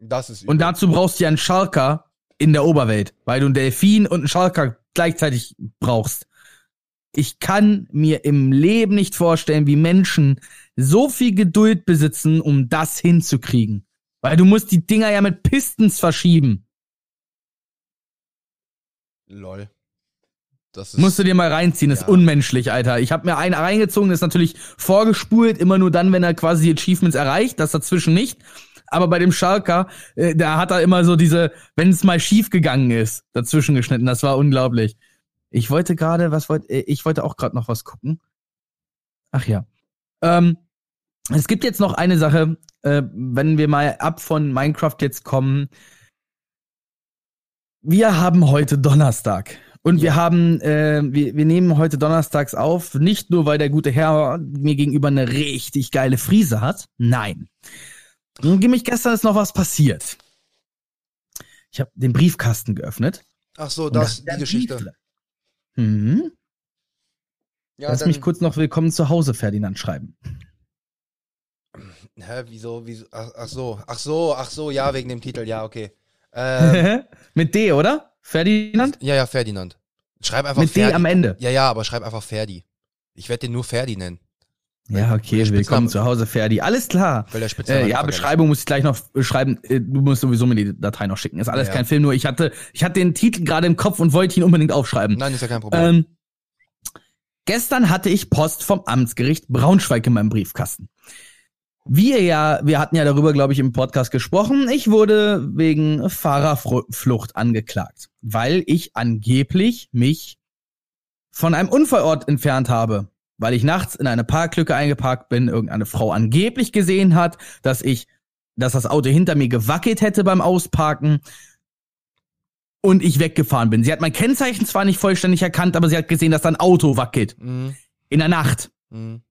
das ist übel. Und dazu brauchst du ja einen Schalker in der Oberwelt, weil du einen Delfin und einen Schalker gleichzeitig brauchst. Ich kann mir im Leben nicht vorstellen, wie Menschen so viel Geduld besitzen, um das hinzukriegen. Weil du musst die Dinger ja mit Pistons verschieben. Lol. Das ist, Musst du dir mal reinziehen, ist Ja. unmenschlich, Alter. Ich habe mir einen reingezogen, ist natürlich vorgespult, immer nur dann, wenn er quasi die Achievements erreicht, das dazwischen nicht. Aber bei dem Schalker, äh, da hat er immer so diese, wenn es mal schief gegangen ist, dazwischen geschnitten. Das war unglaublich. Ich wollte gerade, was wollte, äh, ich wollte auch gerade noch was gucken. Ach ja. Ähm, es gibt jetzt noch eine Sache, äh, wenn wir mal ab von Minecraft jetzt kommen. Wir haben heute Donnerstag. Und wir haben, äh, wir, wir nehmen heute donnerstags auf, nicht nur, weil der gute Herr mir gegenüber eine richtig geile Frise hat. Nein. Nämlich gestern ist noch was passiert. Ich habe den Briefkasten geöffnet. Ach so, das, die Geschichte. Briefle- Mhm. Ja, Lass mich kurz noch Willkommen zu Hause, Ferdinand, schreiben. Hä, wieso, wieso? Ach, ach so, ach so, ach so, ja, wegen dem Titel, ja, okay. Ähm, Mit D, oder? Ferdinand? ja, ja, Ferdinand. Schreib einfach Mit D Ferdi. am Ende. Ja, ja, aber schreib einfach Ferdi. Ich werde den nur Ferdi nennen, Ja, okay, willkommen zu Hause, Ferdi. Alles klar. Äh, ja, Beschreibung muss ich gleich noch äh, schreiben. Äh, Du musst sowieso mir die Datei noch schicken. Ist alles Ja. kein Film, nur ich hatte, ich hatte den Titel gerade im Kopf und wollte ihn unbedingt aufschreiben. Nein, ist ja kein Problem. Ähm, gestern hatte ich Post vom Amtsgericht Braunschweig in meinem Briefkasten. Wir ja, wir hatten ja darüber, glaube ich, im Podcast gesprochen. Ich wurde wegen Fahrerflucht angeklagt, weil ich angeblich mich von einem Unfallort entfernt habe, weil ich nachts in eine Parklücke eingeparkt bin, irgendeine Frau angeblich gesehen hat, dass ich, dass das Auto hinter mir gewackelt hätte beim Ausparken und ich weggefahren bin. Sie hat mein Kennzeichen zwar nicht vollständig erkannt, aber sie hat gesehen, dass da ein Auto wackelt Mhm. in der Nacht Mhm.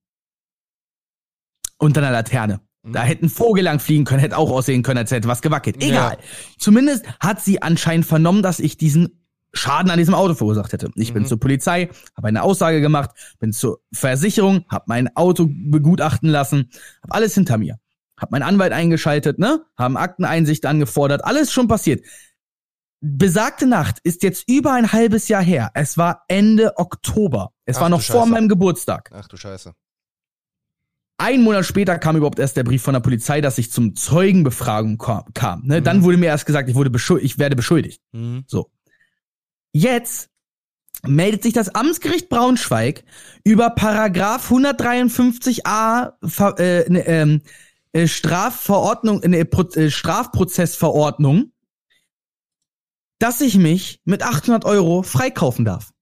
Unter einer Laterne. Da hätte ein Vogel lang fliegen können, hätte auch aussehen können, als hätte was gewackelt. Egal. Zumindest hat sie anscheinend vernommen, dass ich diesen Schaden an diesem Auto verursacht hätte. Ich bin Mhm. zur Polizei, habe eine Aussage gemacht, bin zur Versicherung, habe mein Auto begutachten lassen, habe alles hinter mir. Hab meinen Anwalt eingeschaltet, ne? Haben Akteneinsicht angefordert, alles schon passiert. Besagte Nacht ist jetzt über ein halbes Jahr her. Es war Ende Oktober. Es Ach war noch vor meinem Geburtstag. Ach du Scheiße. Ein Monat später kam überhaupt erst der Brief von der Polizei, dass ich zum Zeugenbefragung kam. ne? Mhm. Dann wurde mir erst gesagt, ich, wurde beschuld ich werde beschuldigt. Mhm. So. Jetzt meldet sich das Amtsgericht Braunschweig über Paragraph 153a Ver, äh, ne, ähm, äh, Strafverordnung, äh, Pro, äh, Strafprozessverordnung, dass ich mich mit 800 Euro freikaufen darf.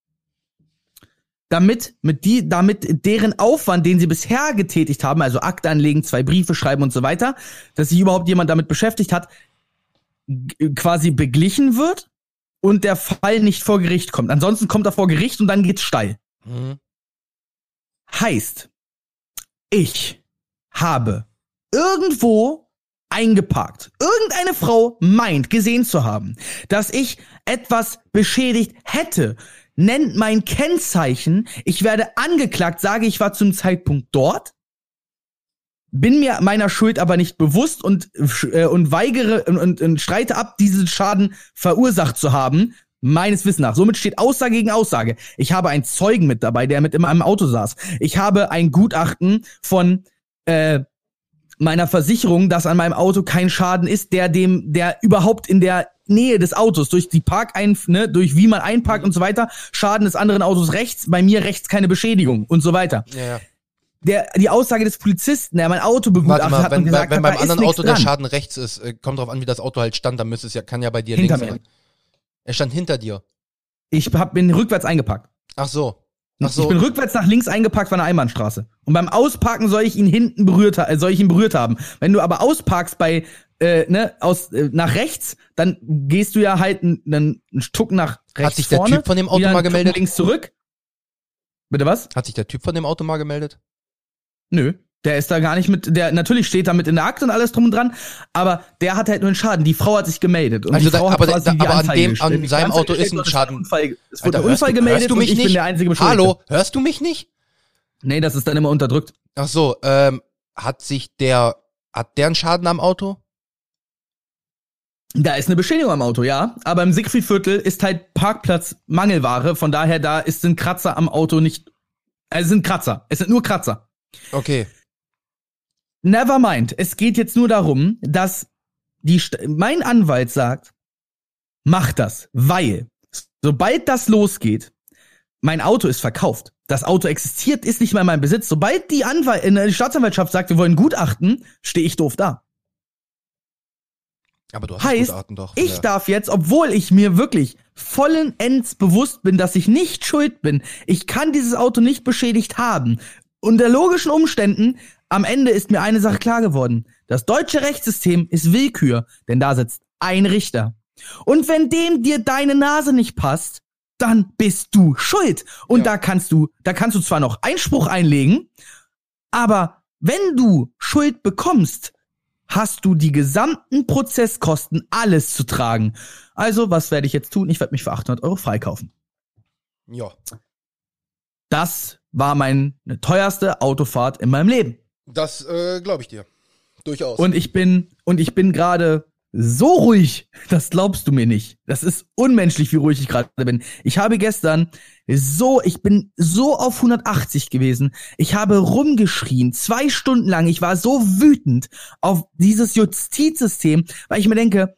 Damit, mit die, damit deren Aufwand, den sie bisher getätigt haben, also Akte anlegen, zwei Briefe schreiben und so weiter, dass sich überhaupt jemand damit beschäftigt hat, quasi beglichen wird und der Fall nicht vor Gericht kommt. Ansonsten kommt er vor Gericht und dann geht's steil. Mhm. Heißt, ich habe irgendwo eingeparkt. Irgendeine Frau meint gesehen zu haben, dass ich etwas beschädigt hätte, nennt mein Kennzeichen, ich werde angeklagt, sage ich war zum Zeitpunkt dort, bin mir meiner Schuld aber nicht bewusst und, äh, und weigere und, und, und streite ab, diesen Schaden verursacht zu haben, meines Wissens nach. Somit steht Aussage gegen Aussage. Ich habe einen Zeugen mit dabei, der mit in meinem Auto saß. Ich habe ein Gutachten von äh, meiner Versicherung, dass an meinem Auto kein Schaden ist, der dem, der überhaupt in der Nähe des Autos, durch die Parkein, ne, durch wie man einparkt und so weiter, Schaden des anderen Autos rechts, bei mir rechts keine Beschädigung und so weiter. Ja, ja. Der, die Aussage des Polizisten, der mein Auto begutachtet mal, hat wenn, und gesagt wenn hat, beim anderen Auto nichts der dran. Schaden rechts ist, äh, kommt drauf an, wie das Auto halt stand, dann müsste es ja, kann ja bei dir Hinter links mir. sein. Er stand hinter dir. Ich hab, bin rückwärts eingepackt. Ach so. Ach Ich so. bin rückwärts nach links eingepackt von der Einbahnstraße. Und beim Ausparken soll ich ihn hinten berührt, äh, soll ich ihn berührt haben. Wenn du aber ausparkst bei, äh, ne, aus, äh, nach rechts, dann gehst du ja halt einen, einen Stuck nach rechts sich der vorne, Typ von dem Auto mal einen Tuck gemeldet? links zurück. Bitte was? Hat sich der Typ von dem Auto mal gemeldet? Nö. Der ist da gar nicht mit, der, natürlich steht da mit in der Akte und alles drum und dran, aber der hat halt nur einen Schaden. Die Frau hat sich gemeldet. Und Also die da- Frau aber hat da- quasi da- die aber an Anzeige dem- gestellt. an seinem Auto ist ein Schaden. Unfall, es Alter, wurde ein hörst Unfall du- gemeldet hörst du und ich bin nicht? der einzige Beschuldigte. Hallo, hörst du mich nicht? Nee, das ist dann immer unterdrückt. Ach so, ähm, hat sich der, hat der einen Schaden am Auto? Da ist eine Beschädigung am Auto, ja. Aber im Siegfriedviertel ist halt Parkplatz Mangelware. Von daher, da ist ein Kratzer am Auto nicht. Also es sind Kratzer. Es sind nur Kratzer. Okay. Never mind. Es geht jetzt nur darum, dass die St mein Anwalt sagt, mach das, weil sobald das losgeht, mein Auto ist verkauft. Das Auto existiert, ist nicht mehr in meinem Besitz. Sobald die, Anwalt, äh, die Staatsanwaltschaft sagt, wir wollen Gutachten, stehe ich doof da. Aber du hast Heißt, Gutachten doch. Ich Ja. darf jetzt, obwohl ich mir wirklich vollends bewusst bin, dass ich nicht schuld bin, ich kann dieses Auto nicht beschädigt haben. Unter logischen Umständen, am Ende ist mir eine Sache klar geworden. Das deutsche Rechtssystem ist Willkür, denn da sitzt ein Richter. Und wenn dem dir deine Nase nicht passt, dann bist du schuld. Und Ja. da kannst du, da kannst du zwar noch Einspruch einlegen, aber wenn du Schuld bekommst, hast du die gesamten Prozesskosten alles zu tragen. Also, was werde ich jetzt tun? Ich werde mich für 800 Euro freikaufen. Ja. Das war meine teuerste Autofahrt in meinem Leben. Das äh, glaube ich dir. Durchaus. Und ich bin, und ich bin gerade so ruhig, das glaubst du mir nicht. Das ist unmenschlich, wie ruhig ich gerade bin. Ich habe gestern so, ich bin so auf 180 gewesen. Ich habe rumgeschrien, zwei Stunden lang. Ich war so wütend auf dieses Justizsystem, weil ich mir denke,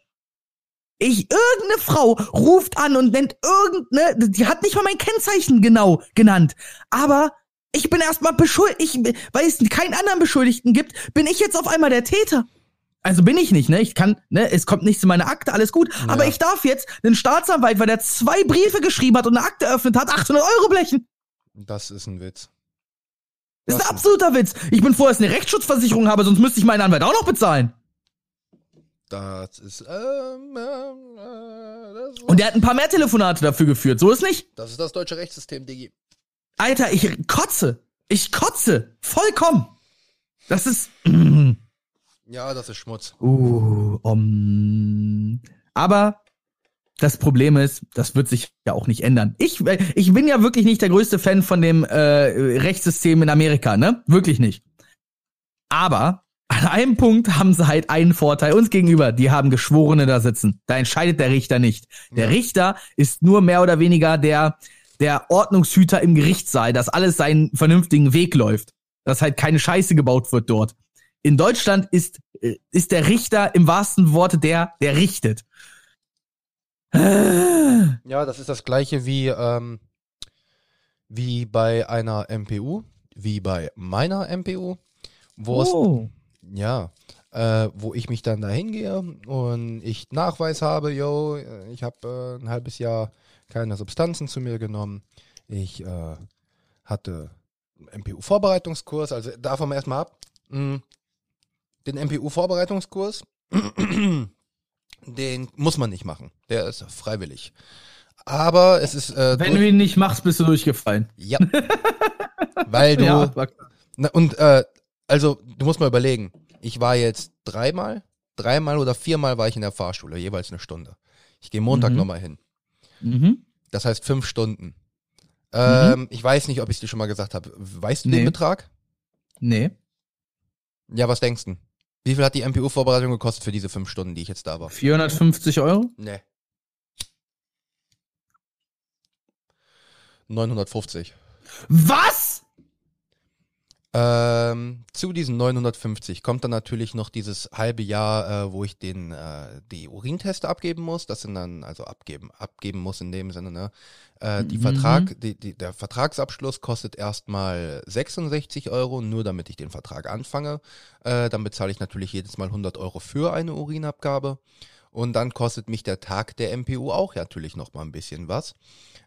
ich, irgendeine Frau ruft an und nennt irgendeine, die hat nicht mal mein Kennzeichen genau genannt. Aber ich bin erstmal beschuldigt, weil es keinen anderen Beschuldigten gibt, bin ich jetzt auf einmal der Täter. Also bin ich nicht, ne? Ich kann, ne, es kommt nichts in meine Akte, alles gut. Aber Ja. ich darf jetzt den Staatsanwalt, weil der zwei Briefe geschrieben hat und eine Akte eröffnet hat, 800 Euro blechen. das ist ein Witz. Das ist ein absoluter Witz. Ich bin froh, dass ich eine Rechtsschutzversicherung habe, sonst müsste ich meinen Anwalt auch noch bezahlen. Das ist, ähm, ähm, äh, das, Und der hat ein paar mehr Telefonate dafür geführt. So ist nicht. das ist das deutsche Rechtssystem, Digi. Alter, ich kotze. Ich kotze. Vollkommen. Das ist. Ja, das ist Schmutz. Uh, um, aber das Problem ist, das wird sich ja auch nicht ändern. Ich, ich bin ja wirklich nicht der größte Fan von dem äh, Rechtssystem in Amerika, ne? Wirklich nicht. Aber an einem Punkt haben sie halt einen Vorteil uns gegenüber. Die haben Geschworene da sitzen. Da entscheidet der Richter nicht. Der. Richter ist nur mehr oder weniger der, der Ordnungshüter im Gerichtssaal, dass alles seinen vernünftigen Weg läuft. Dass halt keine Scheiße gebaut wird dort. In Deutschland ist, äh, ist der Richter im wahrsten Worte der, der richtet. Ja, das ist das gleiche wie, ähm, wie bei einer MPU, wie bei meiner MPU, wo es Oh. Ja, äh, wo ich mich dann da hingehe und ich Nachweis habe, yo, äh, ich habe äh, ein halbes Jahr keine Substanzen zu mir genommen. Ich äh, hatte einen MPU-Vorbereitungskurs, also davon erstmal ab. mh, Den MPU-Vorbereitungskurs, den muss man nicht machen. Der ist freiwillig. Aber es ist äh, Wenn du ihn nicht machst, bist du durchgefallen. ja. Weil du. Ja, Na, und äh, also, du musst mal überlegen. Ich war jetzt dreimal, dreimal oder viermal war ich in der Fahrschule, jeweils eine Stunde. Ich gehe Montag Mhm. nochmal hin. mhm. Das heißt fünf Stunden. Ähm, Ich weiß nicht, ob ich es dir schon mal gesagt habe. Weißt du Nee. den Betrag? Nee. Ja, was denkst du? Wie viel hat die MPU-Vorbereitung gekostet für diese fünf Stunden, die ich jetzt da war? 450 Euro? Nee. 950. Was? Ähm, zu diesen 950 kommt dann natürlich noch dieses halbe Jahr, äh, wo ich den die, die Urinteste abgeben muss. Das sind dann, also abgeben, abgeben muss in dem Sinne, ne? Äh, die Mhm. Vertrag, die, die, der Vertragsabschluss kostet erstmal 66 Euro, nur damit ich den Vertrag anfange. Äh, dann bezahle ich natürlich jedes Mal 100 Euro für eine Urinabgabe. Und dann kostet mich der Tag der MPU auch natürlich noch mal ein bisschen was.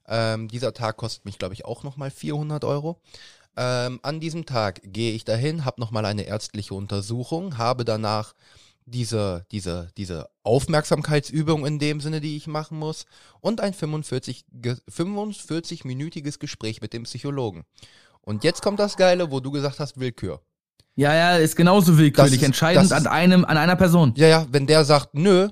Ähm, dieser Tag kostet mich, glaube ich, auch noch mal 400 Euro. Ähm, an diesem Tag gehe ich dahin, habe nochmal eine ärztliche Untersuchung, habe danach diese, diese, diese Aufmerksamkeitsübung in dem Sinne, die ich machen muss, und ein 45, ge- 45-minütiges Gespräch mit dem Psychologen. Und jetzt kommt das Geile, wo du gesagt hast, Willkür. Ja, ja, ist genauso willkürlich. Ist- Entscheidend ist- an einem, an einer Person. Ja, ja, wenn der sagt, nö,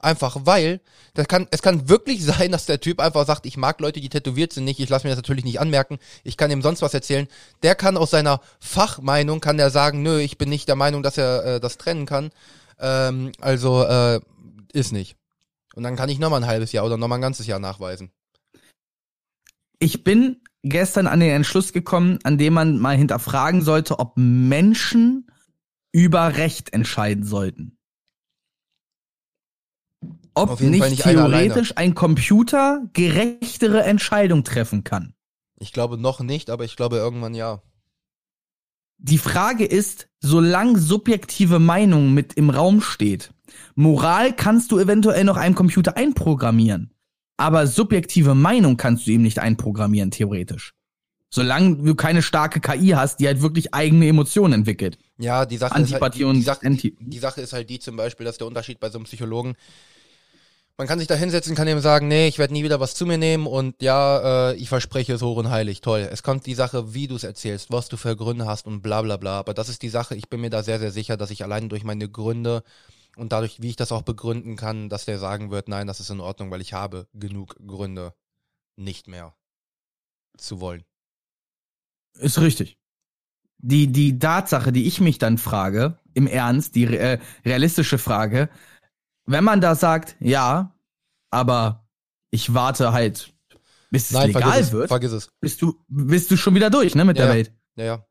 einfach weil, das kann, es kann wirklich sein, dass der Typ einfach sagt, ich mag Leute, die tätowiert sind nicht, ich lasse mir das natürlich nicht anmerken, ich kann ihm sonst was erzählen. Der kann aus seiner Fachmeinung, kann der sagen, nö, ich bin nicht der Meinung, dass er äh, das trennen kann. Ähm, also, äh, ist nicht. Und dann kann ich nochmal ein halbes Jahr oder nochmal ein ganzes Jahr nachweisen. Ich bin gestern an den Entschluss gekommen, an dem man mal hinterfragen sollte, ob Menschen über Recht entscheiden sollten. Ob nicht nicht theoretisch ein Computer gerechtere Entscheidung treffen kann. Ich glaube noch nicht, aber ich glaube irgendwann ja. Die Frage ist, solange subjektive Meinung mit im Raum steht, Moral kannst du eventuell noch einem Computer einprogrammieren, aber subjektive Meinung kannst du ihm nicht einprogrammieren, theoretisch. Solange du keine starke KI hast, die halt wirklich eigene Emotionen entwickelt. Ja, die Sache, ist halt, Antipathie die, und die, Sache, die, die Sache ist halt die zum Beispiel, dass der Unterschied bei so einem Psychologen, man kann sich da hinsetzen, kann ihm sagen, nee, ich werde nie wieder was zu mir nehmen und ja, äh, ich verspreche es hoch und heilig, toll. Es kommt die Sache, wie du es erzählst, was du für Gründe hast und bla bla bla. Aber das ist die Sache, ich bin mir da sehr, sehr sicher, dass ich allein durch meine Gründe und dadurch, wie ich das auch begründen kann, dass der sagen wird, nein, das ist in Ordnung, weil ich habe genug Gründe, nicht mehr zu wollen. Ist richtig. Die, die Tatsache, die ich mich dann frage, im Ernst, die äh, realistische Frage, wenn man da sagt, ja, aber ich warte halt, bis es Nein, legal vergiss es, wird, vergiss es. bist du, bist du schon wieder durch, ne, mit Ja, der ja. Welt. Ja, ja.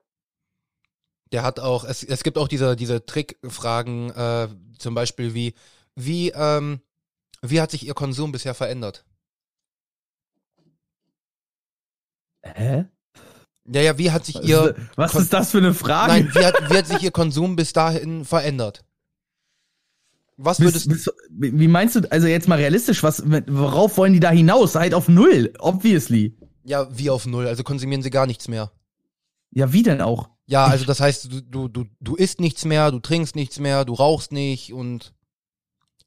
Der hat auch, es, es gibt auch diese, diese Trickfragen, äh, zum Beispiel wie, wie, ähm, wie hat sich Ihr Konsum bisher verändert? Hä? Ja, ja, wie hat sich Ihr, was ist das für eine Frage? nein, wie hat, wie hat sich Ihr Konsum bis dahin verändert? Was würdest bist, wie wie meinst du, also jetzt mal realistisch, was, worauf wollen die da hinaus? Halt auf Null, obviously. ja, wie auf Null, also konsumieren Sie gar nichts mehr. Ja, wie denn auch? Ja, also das heißt, du, du, du, du isst nichts mehr, du trinkst nichts mehr, du rauchst nicht und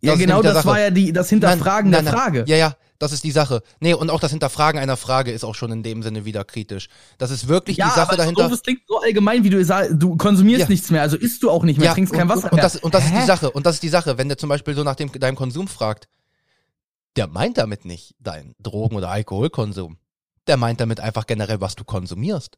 Das ist genau, das Sache. war ja die, das Hinterfragen Nein, der nein, Frage. Ja, ja, das ist die Sache. Nee, und auch das Hinterfragen einer Frage ist auch schon in dem Sinne wieder kritisch. Das ist wirklich die Sache aber dahinter. Das klingt so allgemein, wie du sagst, du konsumierst Ja. nichts mehr, also isst du auch nicht mehr, trinkst kein und, Wasser und, mehr. das, und das ist Hä? die Sache. Und das ist die Sache. Wenn der zum Beispiel so nach dem, deinem Konsum fragt, der meint damit nicht dein Drogen- oder Alkoholkonsum. Der meint damit einfach generell, was du konsumierst.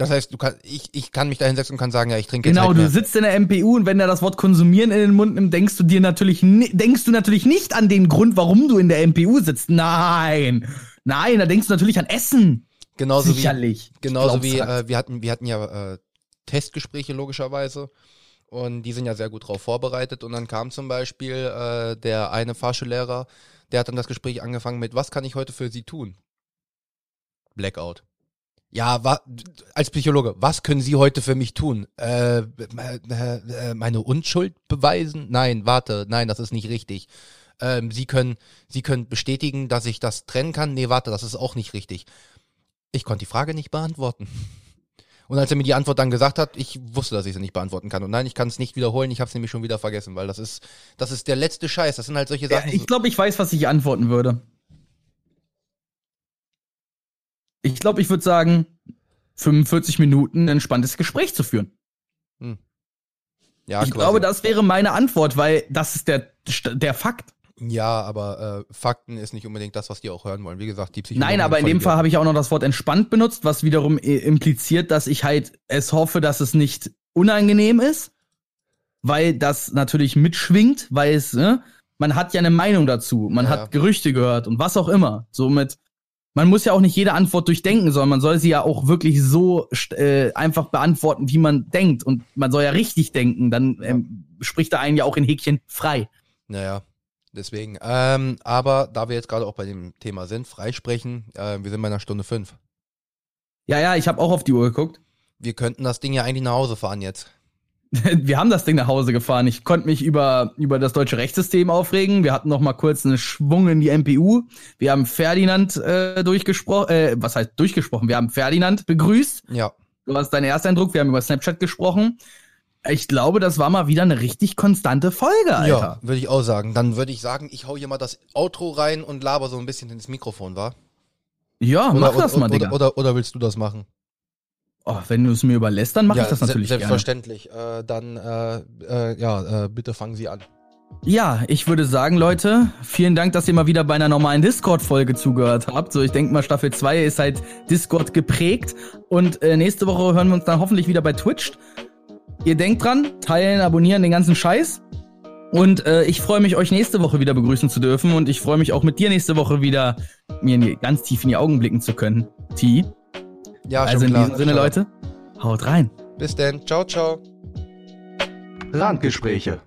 Das heißt, du kann, ich, ich kann mich da hinsetzen und kann sagen, ja, ich trinke jetzt Genau, halt du sitzt in der MPU und wenn er das Wort konsumieren in den Mund nimmt, denkst du dir natürlich, denkst du natürlich nicht an den Grund, warum du in der MPU sitzt. Nein. Nein, da denkst du natürlich an Essen. Genauso wie, Sicherlich. Genauso Glaub's wie äh, wir hatten, wir hatten ja äh, Testgespräche logischerweise und die sind ja sehr gut drauf vorbereitet und dann kam zum Beispiel äh, der eine Fahrschullehrer, der hat dann das Gespräch angefangen mit, was kann ich heute für Sie tun? Blackout. Ja, wa als Psychologe, was können Sie heute für mich tun? Äh, äh, äh, meine Unschuld beweisen? Nein, warte, nein, das ist nicht richtig. Ähm, Sie können, Sie können bestätigen, dass ich das trennen kann? Nee, warte, das ist auch nicht richtig. Ich konnte die Frage nicht beantworten. Und als er mir die Antwort dann gesagt hat, ich wusste, dass ich sie nicht beantworten kann. Und nein, ich kann es nicht wiederholen, ich habe es nämlich schon wieder vergessen, weil das ist, das ist der letzte Scheiß. Das sind halt solche Ja, Sachen. ich glaube, ich weiß, was ich antworten würde. Ich glaube, ich würde sagen, 45 Minuten ein entspanntes Gespräch zu führen. Hm. Ja, ich quasi. glaube, das wäre meine Antwort, weil das ist der, der Fakt. Ja, aber äh, Fakten ist nicht unbedingt das, was die auch hören wollen. Wie gesagt, die Psychologen Nein, aber in dem Fall habe ich auch noch das Wort entspannt benutzt, was wiederum i- impliziert, dass ich halt es hoffe, dass es nicht unangenehm ist, weil das natürlich mitschwingt, weil es, ne, man hat ja eine Meinung dazu, man Ja. hat Gerüchte gehört und was auch immer. Somit, man muss ja auch nicht jede Antwort durchdenken, sondern man soll sie ja auch wirklich so äh, einfach beantworten, wie man denkt. Und man soll ja richtig denken, dann ähm, spricht er einen ja auch in Häkchen frei. Naja, deswegen. Ähm, aber da wir jetzt gerade auch bei dem Thema sind, freisprechen, äh, wir sind bei einer Stunde fünf. Ja, ja, ich habe auch auf die Uhr geguckt. Wir könnten das Ding ja eigentlich nach Hause fahren jetzt. Wir haben das Ding nach Hause gefahren. Ich konnte mich über, über das deutsche Rechtssystem aufregen. Wir hatten noch mal kurz einen Schwung in die MPU. Wir haben Ferdinand äh, durchgesprochen, äh, was heißt durchgesprochen? Wir haben Ferdinand begrüßt. Ja, Du hast deinen Ersteindruck. Wir haben über Snapchat gesprochen. Ich glaube, das war mal wieder eine richtig konstante Folge, Alter. ja, würde ich auch sagen. Dann würde ich sagen, ich hau hier mal das Outro rein und laber so ein bisschen ins Mikrofon, wa? Ja, mach das mal, oder, Digga. oder, oder, oder willst du das machen? Oh, wenn du es mir überlässt, dann mache ja, ich das natürlich gerne. Selbstverständlich. Äh, dann, äh, äh, ja, äh, bitte fangen Sie an. Ja, ich würde sagen, Leute, vielen Dank, dass ihr mal wieder bei einer normalen Discord-Folge zugehört habt. So, ich denke mal, Staffel 2 ist halt Discord geprägt. Und äh, nächste Woche hören wir uns dann hoffentlich wieder bei Twitch. Ihr denkt dran, teilen, abonnieren, den ganzen Scheiß. Und äh, ich freue mich, euch nächste Woche wieder begrüßen zu dürfen. Und ich freue mich auch mit dir nächste Woche wieder mir ganz tief in die Augen blicken zu können. T. Ja, Also in klar. diesem Sinne, Ciao. Leute, haut rein. Bis denn. Ciao, ciao. Randgespräche.